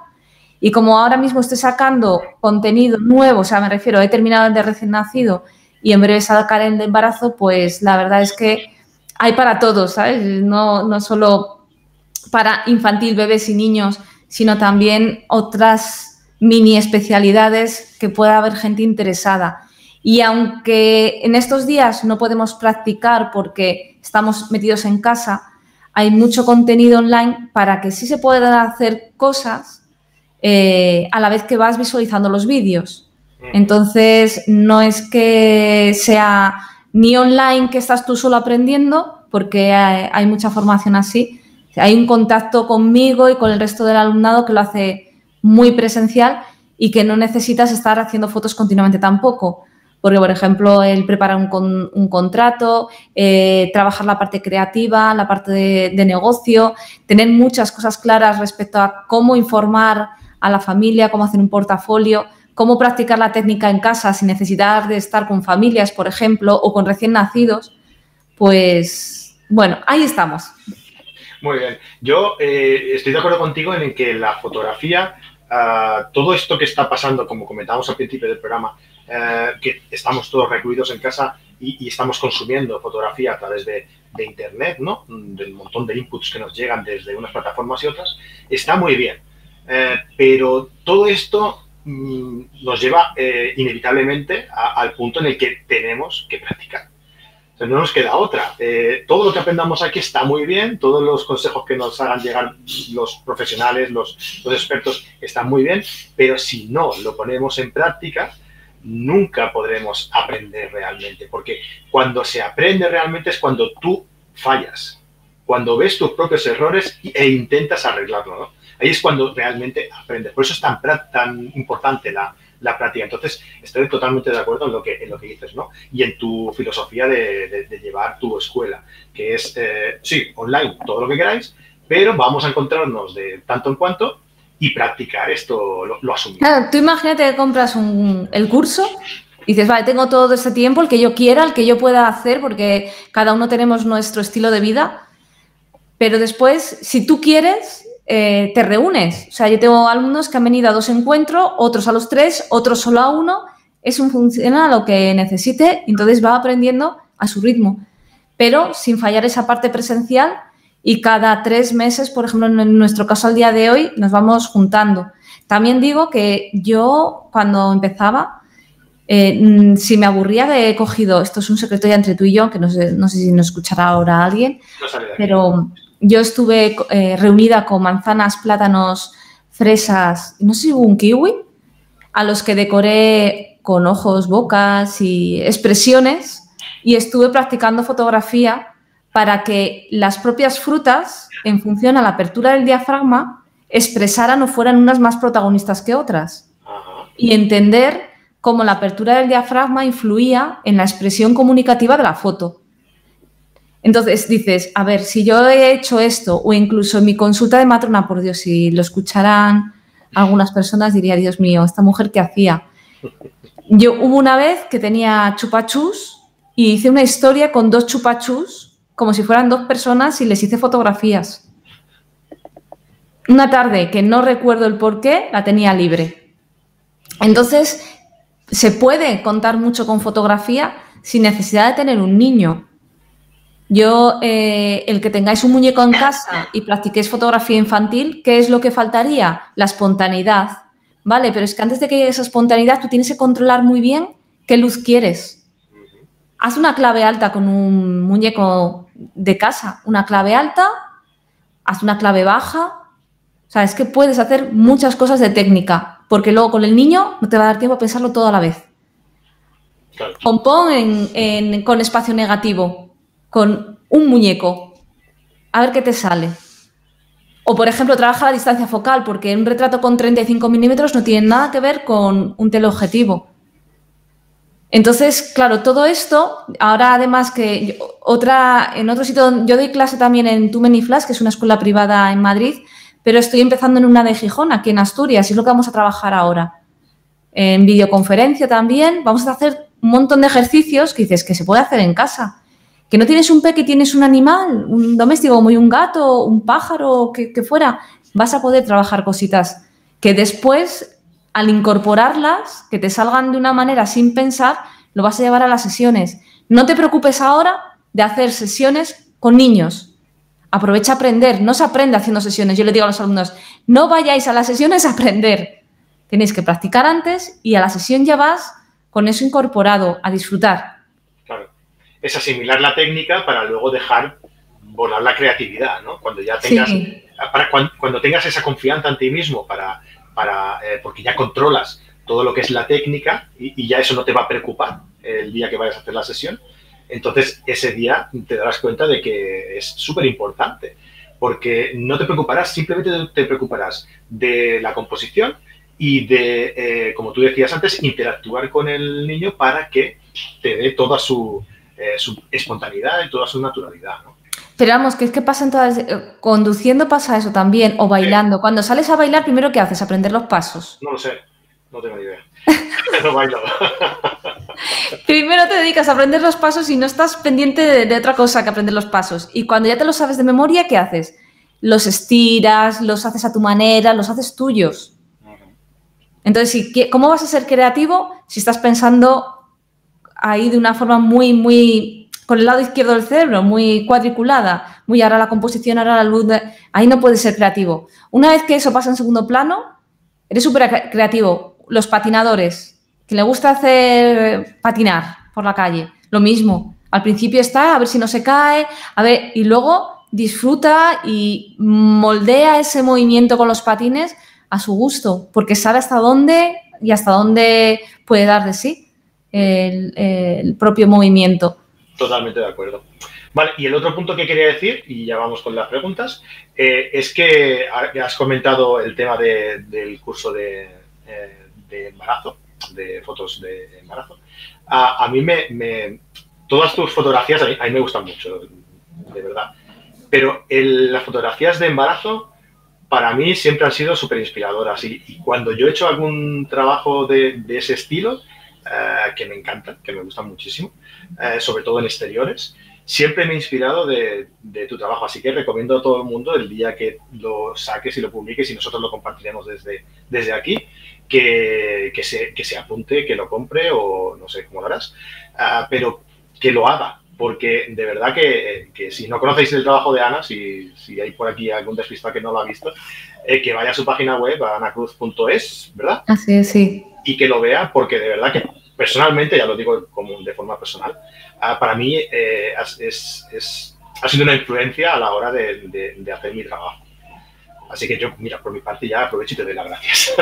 Y como ahora mismo estoy sacando contenido nuevo, o sea, me refiero, he terminado el de recién nacido y en breve sacar el de embarazo, pues la verdad es que hay para todos, ¿sabes? No, no solo para infantil, bebés y niños, sino también otras mini especialidades que pueda haber gente interesada. Y aunque en estos días no podemos practicar porque estamos metidos en casa, hay mucho contenido online para que sí se puedan hacer cosas eh, a la vez que vas visualizando los vídeos. Entonces, no es que sea ni online que estás tú solo aprendiendo, porque hay, mucha formación así. Hay un contacto conmigo y con el resto del alumnado que lo hace muy presencial y que no necesitas estar haciendo fotos continuamente tampoco. Porque, por ejemplo, él prepara un, contrato, eh, trabajar la parte creativa, la parte de, negocio, tener muchas cosas claras respecto a cómo informar a la familia, cómo hacer un portafolio cómo practicar la técnica en casa sin necesitar de estar con familias, por ejemplo, o con recién nacidos, pues Bueno, ahí estamos. Muy bien. Yo eh, estoy de acuerdo contigo en que la fotografía, ah, todo esto que está pasando, como comentábamos al principio del programa, eh, que estamos todos recluidos en casa y, estamos consumiendo fotografía a través de, Internet, ¿no? Del montón de inputs que nos llegan desde unas plataformas y otras, está muy bien. Eh, pero todo esto mm, nos lleva inevitablemente al punto en el que tenemos que practicar no nos queda otra. Eh, todo lo que aprendamos aquí está muy bien, todos los consejos que nos hagan llegar los profesionales, los, expertos, están muy bien, pero si no lo ponemos en práctica, nunca podremos aprender realmente, porque cuando se aprende realmente es cuando tú fallas, cuando ves tus propios errores e intentas arreglarlo, Ahí es cuando realmente aprendes. Por eso es tan, tan importante la, la práctica. Entonces, estoy totalmente de acuerdo en lo que, en lo que dices, ¿no? Y en tu filosofía de, llevar tu escuela, que es, eh, sí, online, todo lo que queráis, pero vamos a encontrarnos de tanto en cuanto y practicar esto, lo, lo Claro, tú imagínate que compras el curso y dices, vale, tengo todo este tiempo, el que yo quiera, el que yo pueda hacer, porque cada uno tenemos nuestro estilo de vida. Pero después, si tú quieres, eh, te reúnes. O sea, yo tengo alumnos que han venido a dos encuentros, otros a los tres, otros solo a uno. Es un funciona lo que necesite, entonces va aprendiendo a su ritmo, pero sin fallar esa parte presencial y cada tres meses, por ejemplo, en nuestro caso al día de hoy, nos vamos juntando. También digo que yo cuando empezaba, eh, mm, si me aburría, he cogido, esto es un secreto ya entre tú y yo, que no sé, no sé si nos escuchará ahora alguien, pero yo estuve eh, reunida con manzanas, plátanos, fresas, no sé si hubo un kiwi, a los que decoré con ojos, bocas y expresiones y estuve practicando fotografía para que las propias frutas, en función a la apertura del diafragma, expresaran o fueran unas más protagonistas que otras. Y entender cómo la apertura del diafragma influía en la expresión comunicativa de la foto. Entonces dices, a ver, si yo he hecho esto, o incluso mi consulta de matrona, por Dios, si lo escucharan algunas personas, diría, Dios mío, esta mujer qué hacía. Yo hubo una vez que tenía chupachus y hice una historia con dos chupachus, como si fueran dos personas, y les hice fotografías. Una tarde que no recuerdo el por qué, la tenía libre. Entonces, se puede contar mucho con fotografía sin necesidad de tener un niño. Yo, eh, el que tengáis un muñeco en casa y practiquéis fotografía infantil, ¿qué es lo que faltaría? La espontaneidad. Vale, pero es que antes de que llegue esa espontaneidad, tú tienes que controlar muy bien qué luz quieres. Haz una clave alta con un muñeco de casa, una clave alta, haz una clave baja. O sea, es que puedes hacer muchas cosas de técnica, porque luego con el niño no te va a dar tiempo a pensarlo todo a la vez. Compón con espacio negativo con un muñeco, a ver qué te sale. O, por ejemplo, trabaja la distancia focal, porque un retrato con 35 milímetros no tiene nada que ver con un teleobjetivo. Entonces, claro, todo esto, ahora además que otra, en otro sitio, yo doy clase también en Too Many Flash, que es una escuela privada en Madrid, pero estoy empezando en una de Gijón, aquí en Asturias, y es lo que vamos a trabajar ahora. En videoconferencia también, vamos a hacer un montón de ejercicios que dices que se puede hacer en casa que no tienes un peque, tienes un animal, un doméstico como un gato, un pájaro, que, que fuera, vas a poder trabajar cositas que después, al incorporarlas, que te salgan de una manera sin pensar, lo vas a llevar a las sesiones. No te preocupes ahora de hacer sesiones con niños. Aprovecha a aprender, no se aprende haciendo sesiones. Yo le digo a los alumnos, no vayáis a las sesiones a aprender. Tenéis que practicar antes y a la sesión ya vas con eso incorporado, a disfrutar es asimilar la técnica para luego dejar volar la creatividad, ¿no? Cuando ya tengas, para, cuando, tengas esa confianza en ti mismo, para, para eh, porque ya controlas todo lo que es la técnica y, ya eso no te va a preocupar el día que vayas a hacer la sesión, entonces ese día te darás cuenta de que es súper importante, porque no te preocuparás, simplemente te preocuparás de la composición y de, eh, como tú decías antes, interactuar con el niño para que te dé toda su, eh, su espontaneidad y toda su naturalidad, ¿no? Pero vamos, que es que pasa en todas. Eh, conduciendo pasa eso también, o bailando. Cuando sales a bailar, primero ¿qué haces? Aprender los pasos. No lo sé, no tengo ni idea. no bailo. Primero te dedicas a aprender los pasos y no estás pendiente de, otra cosa que aprender los pasos. Y cuando ya te los sabes de memoria, ¿qué haces? Los estiras, los haces a tu manera, los haces tuyos. Entonces, ¿cómo vas a ser creativo si estás pensando ahí de una forma muy, muy, con el lado izquierdo del cerebro, muy cuadriculada, muy ahora la composición, ahora la luz, ahí no puedes ser creativo. Una vez que eso pasa en segundo plano, eres súper creativo. Los patinadores, que le gusta hacer patinar por la calle, lo mismo. Al principio está a ver si no se cae, a ver, y luego disfruta y moldea ese movimiento con los patines a su gusto, porque sabe hasta dónde y hasta dónde puede dar de sí el, propio movimiento. Totalmente de acuerdo. Vale, y el otro punto que quería decir, y ya vamos con las preguntas, eh, es que has comentado el tema del curso de, eh, de, embarazo, de fotos de embarazo. A, mí me, Todas tus fotografías a mí, me gustan mucho, de verdad. Pero las fotografías de embarazo para mí siempre han sido súper inspiradoras. Y, cuando yo he hecho algún trabajo de, ese estilo, eh, que me encanta, que me gusta muchísimo, eh, sobre todo en exteriores, siempre me he inspirado de, tu trabajo. Así que recomiendo a todo el mundo el día que lo saques y lo publiques y nosotros lo compartiremos desde, desde aquí, que, que, se, que se apunte, que lo compre o no sé cómo lo harás, eh, pero que lo haga, porque de verdad que, si no conocéis el trabajo de Ana, si, si hay por aquí algún despistado que no lo ha visto, eh, que vaya a su página web, anacruz.es, ¿verdad? Así es, sí. Y que lo vea, porque de verdad que personalmente, ya lo digo como de forma personal, ah, para mí eh, es, es, ha sido una influencia a la hora de, de, hacer mi trabajo. Así que yo, mira, por mi parte ya aprovecho y te doy las gracias.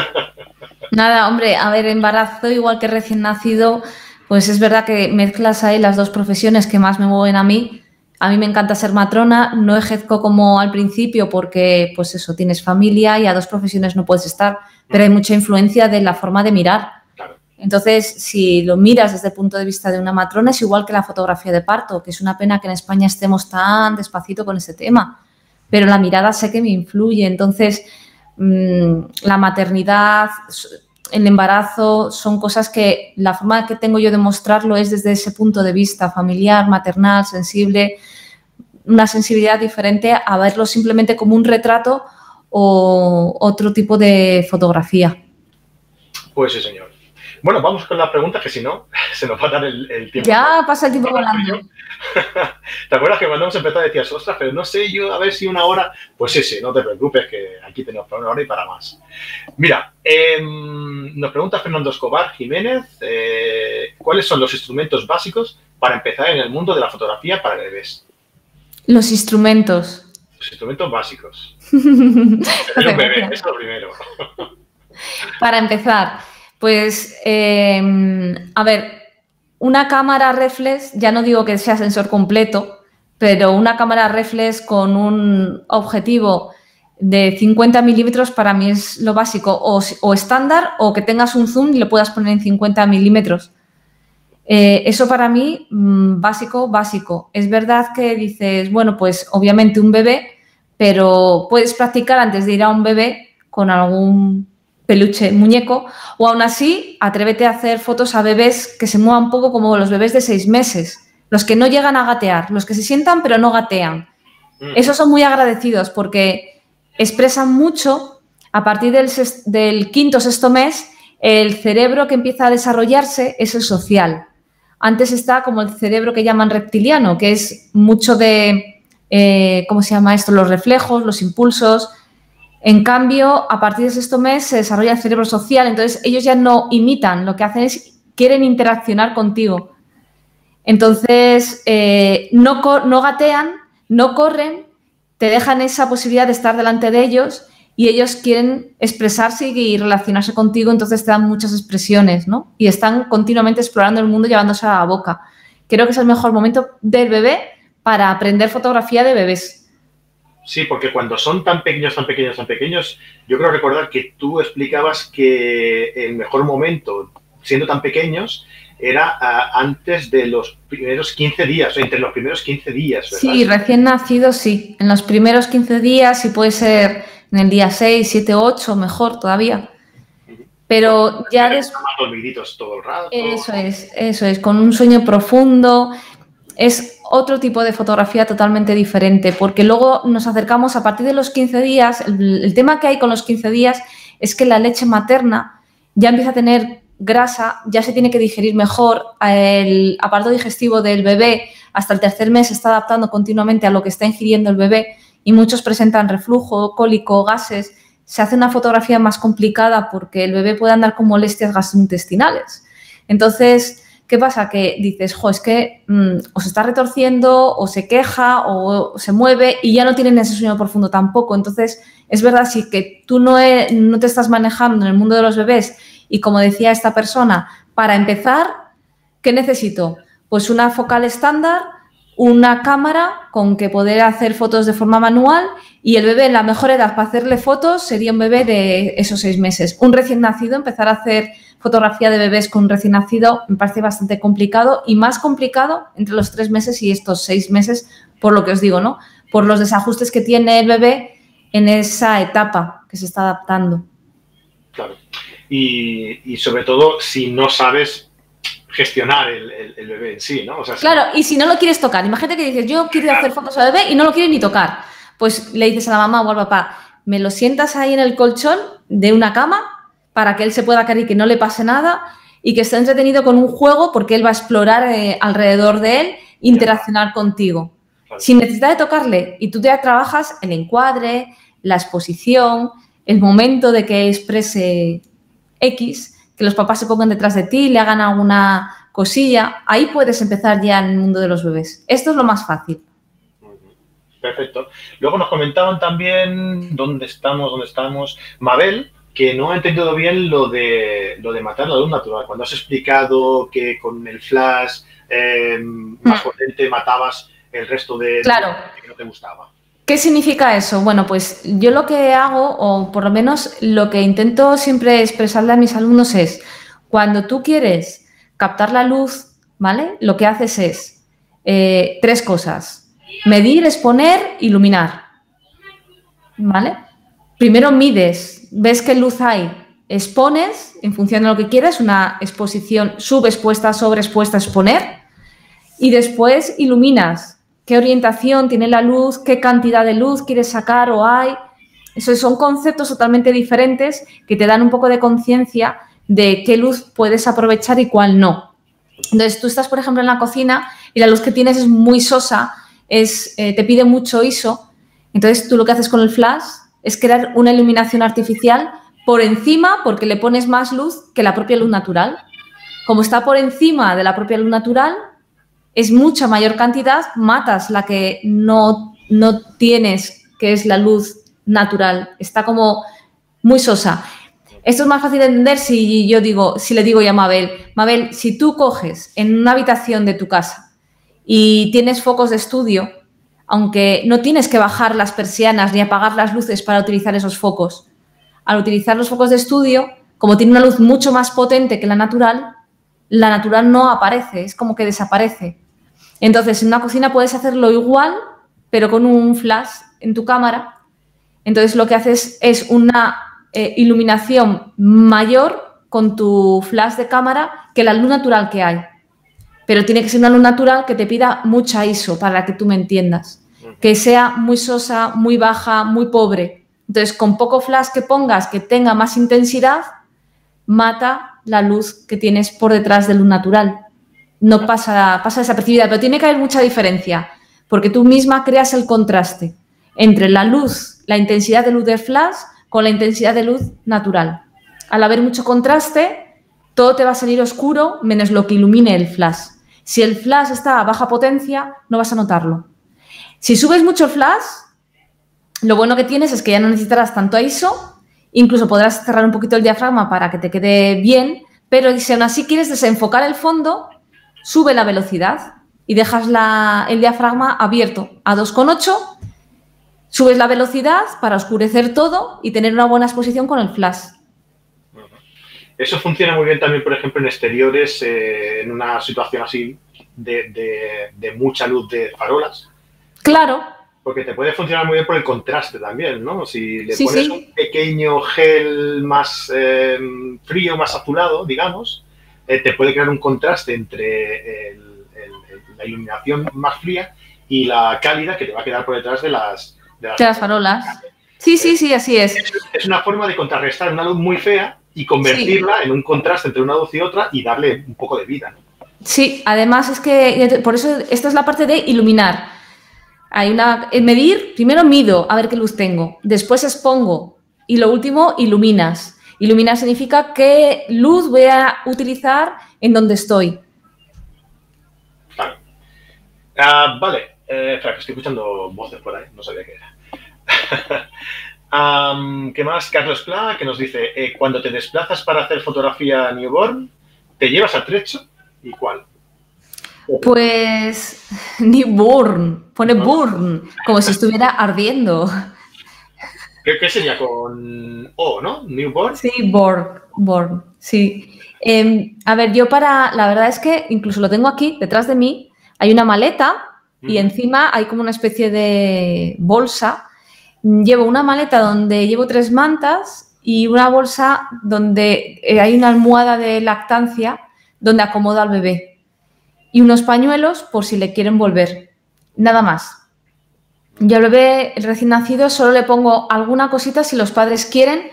Nada, hombre, a ver, embarazo igual que recién nacido pues es verdad que mezclas ahí las dos profesiones que más me mueven a mí. A mí me encanta ser matrona, no ejerzo como al principio porque, pues eso, tienes familia y a dos profesiones no puedes estar, pero hay mucha influencia de la forma de mirar. Entonces, si lo miras desde el punto de vista de una matrona, es igual que la fotografía de parto, que es una pena que en España estemos tan despacito con ese tema, pero la mirada sé que me influye. Entonces, mm, la maternidad, el embarazo son cosas que la forma que tengo yo de mostrarlo es desde ese punto de vista familiar, maternal, sensible, una sensibilidad diferente a verlo simplemente como un retrato o otro tipo de fotografía. Pues sí, señor. Bueno, vamos con la pregunta, que si no, se nos va a dar el, tiempo. Ya pasa el tiempo volando. ¿Te acuerdas que cuando hemos empezado decías, ostras, pero no sé yo, a ver si una hora? Pues sí, sí, no te preocupes, que aquí tenemos para una hora y para más. Mira, em, nos pregunta Fernando Escobar Jiménez, eh, ¿cuáles son los instrumentos básicos para empezar en el mundo de la fotografía para bebés? Los instrumentos. Los instrumentos básicos. es un bebé, es lo primero. para empezar, pues, em, a ver, una cámara reflex, ya no digo que sea sensor completo, pero una cámara reflex con un objetivo de 50 milímetros para mí es lo básico, o, estándar, o que tengas un zoom y lo puedas poner en 50 milímetros. Eh, eso para mí, mm, básico, básico. Es verdad que dices, bueno, pues obviamente un bebé, pero puedes practicar antes de ir a un bebé con algún peluche, muñeco, o aún así, atrévete a hacer fotos a bebés que se muevan un poco como los bebés de seis meses, los que no llegan a gatear, los que se sientan pero no gatean. Mm. Esos son muy agradecidos porque expresan mucho a partir del, del quinto sexto mes el cerebro que empieza a desarrollarse es el social. Antes está como el cerebro que llaman reptiliano, que es mucho de, eh, ¿cómo se llama esto? Los reflejos, los impulsos, en cambio, a partir de sexto mes se desarrolla el cerebro social, entonces ellos ya no imitan, lo que hacen es quieren interaccionar contigo. Entonces, eh, no, no gatean, no corren, te dejan esa posibilidad de estar delante de ellos y ellos quieren expresarse y relacionarse contigo, entonces te dan muchas expresiones, ¿no? Y están continuamente explorando el mundo llevándose a la boca. Creo que es el mejor momento del bebé para aprender fotografía de bebés. Sí, porque cuando son tan pequeños, tan pequeños, tan pequeños, yo creo recordar que tú explicabas que el mejor momento, siendo tan pequeños, era ah, antes de los primeros 15 días, o entre los primeros 15 días. ¿verdad? Sí, recién nacido, sí. En los primeros 15 días, y puede ser en el día 6, 7, 8, mejor todavía. Pero ya después... todo el rato. Eso es, eso es, con un sueño profundo. Es otro tipo de fotografía totalmente diferente, porque luego nos acercamos a partir de los 15 días, el, tema que hay con los 15 días es que la leche materna ya empieza a tener grasa, ya se tiene que digerir mejor, el aparato digestivo del bebé hasta el tercer mes se está adaptando continuamente a lo que está ingiriendo el bebé y muchos presentan reflujo, cólico, gases. Se hace una fotografía más complicada porque el bebé puede andar con molestias gastrointestinales. Entonces, ¿qué pasa? Que dices, jo, es que mm, o se está retorciendo, o se queja, o se mueve y ya no tienen ese sueño profundo tampoco. Entonces, es verdad, sí que tú no, no te estás manejando en el mundo de los bebés y como decía esta persona, para empezar, ¿qué necesito? Pues una focal estándar, una cámara con que poder hacer fotos de forma manual y el bebé en la mejor edad para hacerle fotos sería un bebé de esos seis meses. Un recién nacido, empezar a hacer fotografía de bebés con un recién nacido me parece bastante complicado y más complicado entre los tres meses y estos seis meses, por lo que os digo, ¿no? Por los desajustes que tiene el bebé en esa etapa que se está adaptando. Claro y, sobre todo si no sabes gestionar el, bebé en sí, ¿no? claro, y si no lo quieres tocar, imagínate que dices, yo quiero hacer fotos al bebé y no lo quieres ni tocar, pues le dices a la mamá o al papá, me lo sientas ahí en el colchón de una cama para que él se pueda caer y que no le pase nada y que esté entretenido con un juego porque él va a explorar eh, alrededor de él, interaccionar contigo. Sin necesidad de tocarle y tú ya trabajas el encuadre, la exposición, el momento de que exprese X, que los papás se pongan detrás de ti, le hagan alguna cosilla, ahí puedes empezar ya en el mundo de los bebés. Esto es lo más fácil. Perfecto. Luego nos comentaban también dónde estamos, dónde estamos. Mabel, que no ha entendido bien lo de, lo de matar la luz natural. Cuando has explicado que con el flash eh, más mm. potente matabas el resto de, claro. que no te gustaba. ¿Qué significa eso? Bueno, pues yo lo que hago, o por lo menos lo que intento siempre expresarle a mis alumnos es, cuando tú quieres captar la luz, ¿vale? Lo que haces es eh, tres cosas. Medir, exponer, iluminar. ¿Vale? Primero mides, ves qué luz hay, expones en función de lo que quieras, una exposición subexpuesta, sobreexpuesta, exponer, y después iluminas qué orientación tiene la luz, qué cantidad de luz quieres sacar o hay. Esos son conceptos totalmente diferentes que te dan un poco de conciencia de qué luz puedes aprovechar y cuál no. Entonces, tú estás, por ejemplo, en la cocina y la luz que tienes es muy sosa, es, eh, te pide mucho ISO. Entonces, tú lo que haces con el flash es crear una iluminación artificial por encima, porque le pones más luz que la propia luz natural. Como está por encima de la propia luz natural, es mucha mayor cantidad, matas la que no, no tienes, que es la luz natural. Está como muy sosa. Esto es más fácil de entender si yo digo, si le digo a Mabel, Mabel, si tú coges en una habitación de tu casa y tienes focos de estudio, aunque no tienes que bajar las persianas ni apagar las luces para utilizar esos focos, al utilizar los focos de estudio, como tiene una luz mucho más potente que la natural, la natural no aparece, es como que desaparece. Entonces, en una cocina puedes hacerlo igual, pero con un flash en tu cámara. Entonces, lo que haces es una eh, iluminación mayor con tu flash de cámara que la luz natural que hay. Pero tiene que ser una luz natural que te pida mucha ISO para que tú me entiendas. Que sea muy sosa, muy baja, muy pobre. Entonces, con poco flash que pongas que tenga más intensidad, mata la luz que tienes por detrás de luz natural no pasa, pasa desapercibida, pero tiene que haber mucha diferencia, porque tú misma creas el contraste entre la luz, la intensidad de luz de flash con la intensidad de luz natural. Al haber mucho contraste, todo te va a salir oscuro menos lo que ilumine el flash. Si el flash está a baja potencia, no vas a notarlo. Si subes mucho el flash, lo bueno que tienes es que ya no necesitarás tanto ISO, incluso podrás cerrar un poquito el diafragma para que te quede bien, pero si aún así quieres desenfocar el fondo, sube la velocidad y dejas el diafragma abierto a 2,8, subes la velocidad para oscurecer todo y tener una buena exposición con el flash. Eso funciona muy bien también, por ejemplo, en exteriores, eh, en una situación así de, mucha luz de farolas. Claro, Porque te puede funcionar muy bien por el contraste también, ¿no? Si le pones un pequeño gel más em, frío, más azulado, digamos, eh, te puede crear un contraste entre la iluminación más fría y la cálida que te va a quedar por detrás de las, de las, farolas. Sí, sí, sí, así es. es. una forma de contrarrestar una luz muy fea y convertirla en un contraste entre una luz y otra y darle un poco de vida. Sí, además es que por eso esta es la parte de iluminar. Hay una medir, primero mido a ver qué luz tengo, después expongo y lo último iluminas. Iluminar significa qué luz voy a utilizar en donde estoy. Claro. Ah, vale, eh, estoy escuchando voces por ahí, no sabía qué era. ¿Qué más? Carlos Pla, que nos dice, eh, cuando te desplazas para hacer fotografía newborn, ¿te llevas a trecho? ¿Y cuál? Pues newborn, pone burn, como si estuviera ardiendo. ¿Qué, sería con O, no? Newborn. Sí, born, born, sí. Em, a ver, yo para, la verdad es que incluso lo tengo aquí, detrás de mí, hay una maleta y encima hay como una especie de bolsa llevo una maleta donde llevo tres mantas y una bolsa donde eh, hay una almohada de lactancia donde acomodo al bebé y unos pañuelos por si le quieren volver. Nada más. Yo al bebé recién nacido solo le pongo alguna cosita si los padres quieren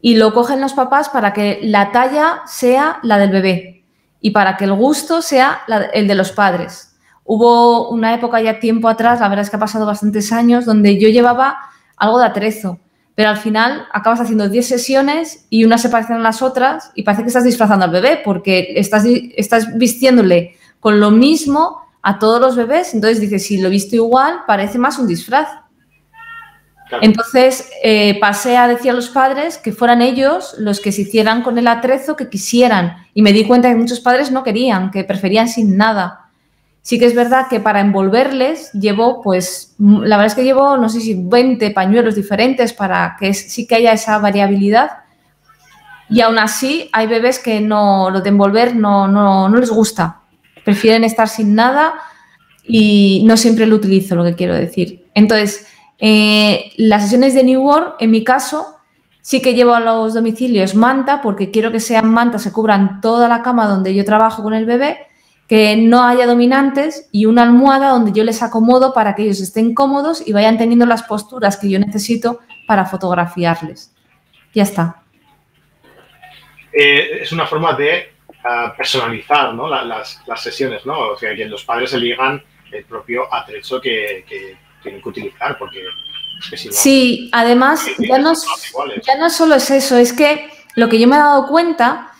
y lo cogen los papás para que la talla sea la del bebé y para que el gusto sea el de los padres. Hubo una época ya tiempo atrás, la verdad es que ha pasado bastantes años, donde yo llevaba algo de atrezo. Pero al final acabas haciendo 10 sesiones y unas se parecen a las otras y parece que estás disfrazando al bebé porque estás, estás vistiéndole con lo mismo a todos los bebés. Entonces dices, si lo visto igual, parece más un disfraz. Entonces eh, pasé a decir a los padres que fueran ellos los que se hicieran con el atrezo que quisieran. Y me di cuenta que muchos padres no querían, que preferían sin nada. Sí que es verdad que para envolverles llevo, pues, la verdad es que llevo, no sé si 20 pañuelos diferentes para que sí que haya esa variabilidad. Y aún así hay bebés que no, lo de envolver no, no, no les gusta. Prefieren estar sin nada y no siempre lo utilizo, lo que quiero decir. Entonces, eh, las sesiones de New World, en mi caso, sí que llevo a los domicilios manta porque quiero que sean mantas, se cubran toda la cama donde yo trabajo con el bebé que no haya dominantes y una almohada donde yo les acomodo para que ellos estén cómodos y vayan teniendo las posturas que yo necesito para fotografiarles. Ya está. Eh, es una forma de personalizar las, sesiones, ¿no? O sea, que los padres elijan el propio atrecho que, tienen que utilizar, porque Sí, además, ya no, ya no solo es eso, es que lo que yo me he dado cuenta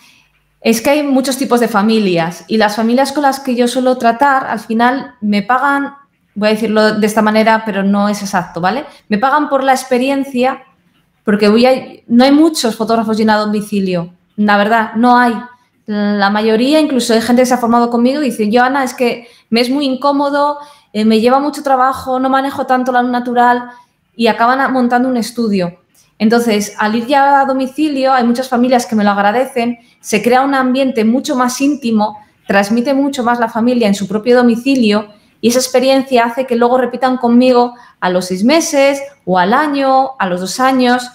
es que hay muchos tipos de familias y las familias con las que yo suelo tratar al final me pagan, voy a decirlo de esta manera, pero no es exacto, ¿vale? Me pagan por la experiencia porque voy a, no hay muchos fotógrafos llenados a domicilio, la verdad, no hay. La mayoría, incluso hay gente que se ha formado conmigo dice, yo Ana, es que me es muy incómodo, eh, me lleva mucho trabajo, no manejo tanto la luz natural y acaban montando un estudio. Entonces, al ir ya a domicilio, hay muchas familias que me lo agradecen, se crea un ambiente mucho más íntimo, transmite mucho más la familia en su propio domicilio y esa experiencia hace que luego repitan conmigo a los seis meses o al año, a los dos años.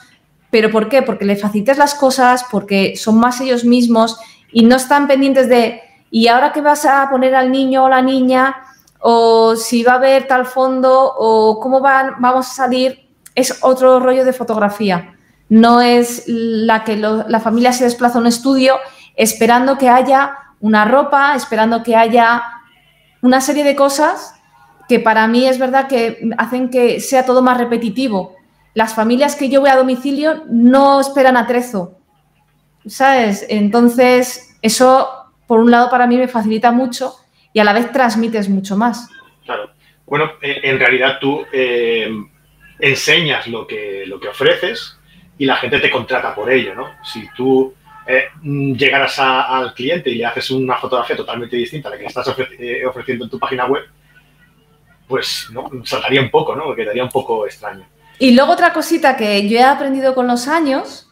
¿Pero por qué? Porque le facilitas las cosas, porque son más ellos mismos y no están pendientes de, ¿y ahora qué vas a poner al niño o la niña? O si va a haber tal fondo, o cómo van, vamos a salir es otro rollo de fotografía. No es la que la familia se desplaza a un estudio esperando que haya una ropa, esperando que haya una serie de cosas que para mí es verdad que hacen que sea todo más repetitivo. Las familias que yo voy a domicilio no esperan atrezo, ¿sabes? Entonces, eso, por un lado, para mí me facilita mucho y a la vez transmites mucho más. Claro. Bueno, en realidad tú eh, enseñas lo que, lo que ofreces y la gente te contrata por ello, ¿no? Si tú eh, llegaras al cliente y le haces una fotografía totalmente distinta a la que le estás eh, ofreciendo en tu página web, pues no, saltaría un poco, ¿no? Quedaría un poco extraño. Y luego otra cosita que yo he aprendido con los años,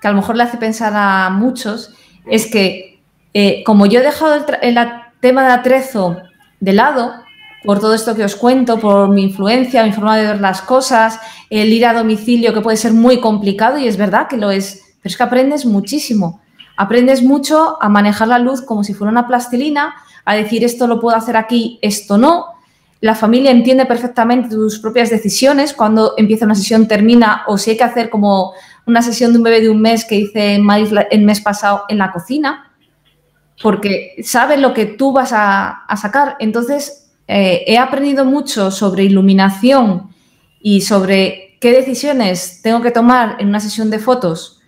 que a lo mejor le hace pensar a muchos, es que eh, como yo he dejado el, el tema de atrezo de lado, por todo esto que os cuento, por mi influencia, mi forma de ver las cosas, el ir a domicilio que puede ser muy complicado y es verdad que lo es, pero es que aprendes muchísimo. Aprendes mucho a manejar la luz como si fuera una plastilina, a decir esto lo puedo hacer aquí, esto no. La familia entiende perfectamente tus propias decisiones, cuando empieza una sesión termina o si hay que hacer como una sesión de un bebé de un mes que hice el mes pasado en la cocina, porque sabe lo que tú vas a, sacar. Entonces, eh, he aprendido mucho sobre iluminación y sobre qué decisiones tengo que tomar en una sesión de fotos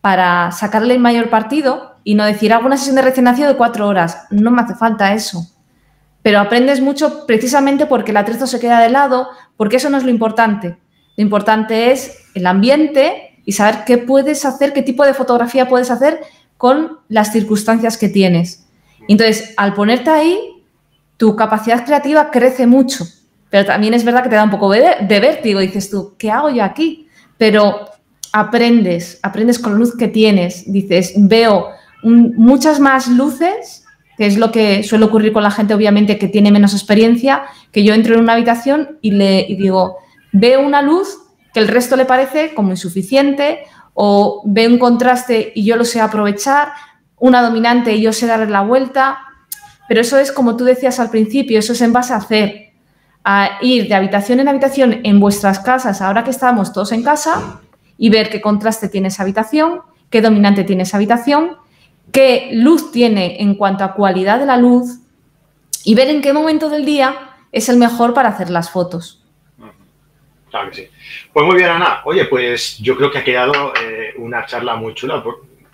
para sacarle el mayor partido y no decir, hago una sesión de recién nacido de cuatro horas. No me hace falta eso. Pero aprendes mucho precisamente porque el atrezo se queda de lado, porque eso no es lo importante. Lo importante es el ambiente y saber qué puedes hacer, qué tipo de fotografía puedes hacer con las circunstancias que tienes. Entonces, al ponerte ahí, tu capacidad creativa crece mucho. Pero también es verdad que te da un poco de, vértigo. Dices tú, ¿qué hago yo aquí? Pero aprendes, aprendes con la luz que tienes. Dices, veo muchas más luces, que es lo que suele ocurrir con la gente, obviamente, que tiene menos experiencia, que yo entro en una habitación y le digo, veo una luz que el resto le parece como insuficiente, o veo un contraste y yo lo sé aprovechar, una dominante y yo sé darle la vuelta. Pero eso es como tú decías al principio, eso es en base a hacer, a ir de habitación en habitación en vuestras casas, ahora que estamos todos en casa, y ver qué contraste tiene esa habitación, qué dominante tiene esa habitación, qué luz tiene en cuanto a cualidad de la luz y ver en qué momento del día es el mejor para hacer las fotos. Claro que sí. Pues muy bien, Ana. Oye, pues yo creo que ha quedado eh, una charla muy chula.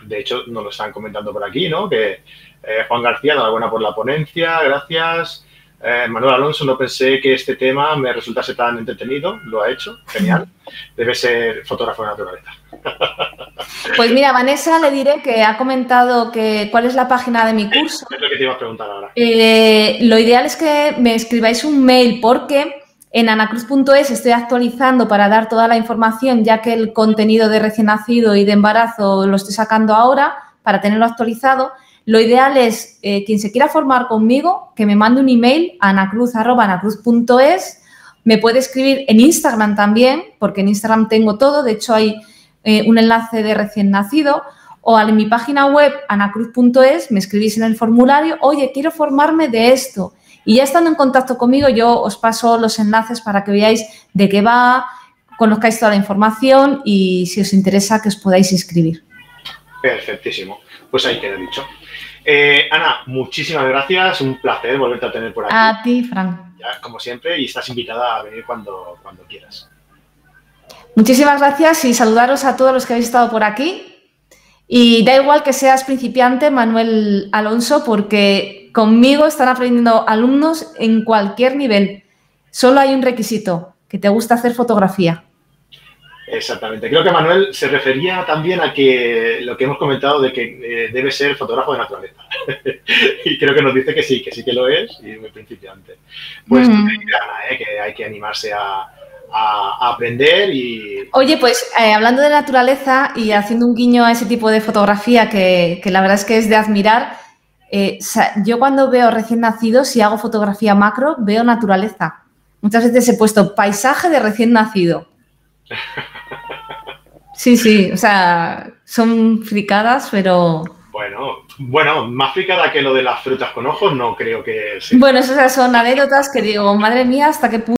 De hecho, nos lo están comentando por aquí, ¿no? Que eh, Juan García, enhorabuena por la ponencia, gracias. Eh, Manuel Alonso, no pensé que este tema me resultase tan entretenido, lo ha hecho, genial. Debe ser fotógrafo de naturaleza. Pues mira, Vanessa le diré que ha comentado que cuál es la página de mi curso. Es lo que te iba a preguntar ahora. Eh, lo ideal es que me escribáis un mail porque en anacruz.es estoy actualizando para dar toda la información, ya que el contenido de recién nacido y de embarazo lo estoy sacando ahora para tenerlo actualizado. Lo ideal es, eh, quien se quiera formar conmigo, que me mande un email a anacruz.anacruz.es. Me puede escribir en Instagram también, porque en Instagram tengo todo. De hecho, hay eh, un enlace de recién nacido. O en mi página web, anacruz.es, me escribís en el formulario, oye, quiero formarme de esto. Y ya estando en contacto conmigo, yo os paso los enlaces para que veáis de qué va, conozcáis toda la información y si os interesa que os podáis inscribir. Perfectísimo. Pues ahí queda dicho. Eh, Ana, muchísimas gracias. Un placer volverte a tener por aquí. A ti, Fran. Ya, como siempre, y estás invitada a venir cuando, cuando quieras. Muchísimas gracias y saludaros a todos los que habéis estado por aquí. Y da igual que seas principiante, Manuel Alonso, porque conmigo están aprendiendo alumnos en cualquier nivel. Solo hay un requisito, que te gusta hacer fotografía. Exactamente. Creo que Manuel se refería también a que lo que hemos comentado de que eh, debe ser fotógrafo de naturaleza. y creo que nos dice que sí, que sí que lo es y muy principiante. Pues mm. eh, que hay que animarse a, aprender y... Oye, pues eh, hablando de naturaleza y haciendo un guiño a ese tipo de fotografía que, que la verdad es que es de admirar, yo cuando veo recién nacidos, si hago fotografía macro, veo naturaleza. Muchas veces he puesto paisaje de recién nacido Sí, sí, o sea, son fricadas, pero... Bueno, bueno, más fricada que lo de las frutas con ojos no creo que sea. Bueno, esas son anécdotas que digo, madre mía, hasta qué punto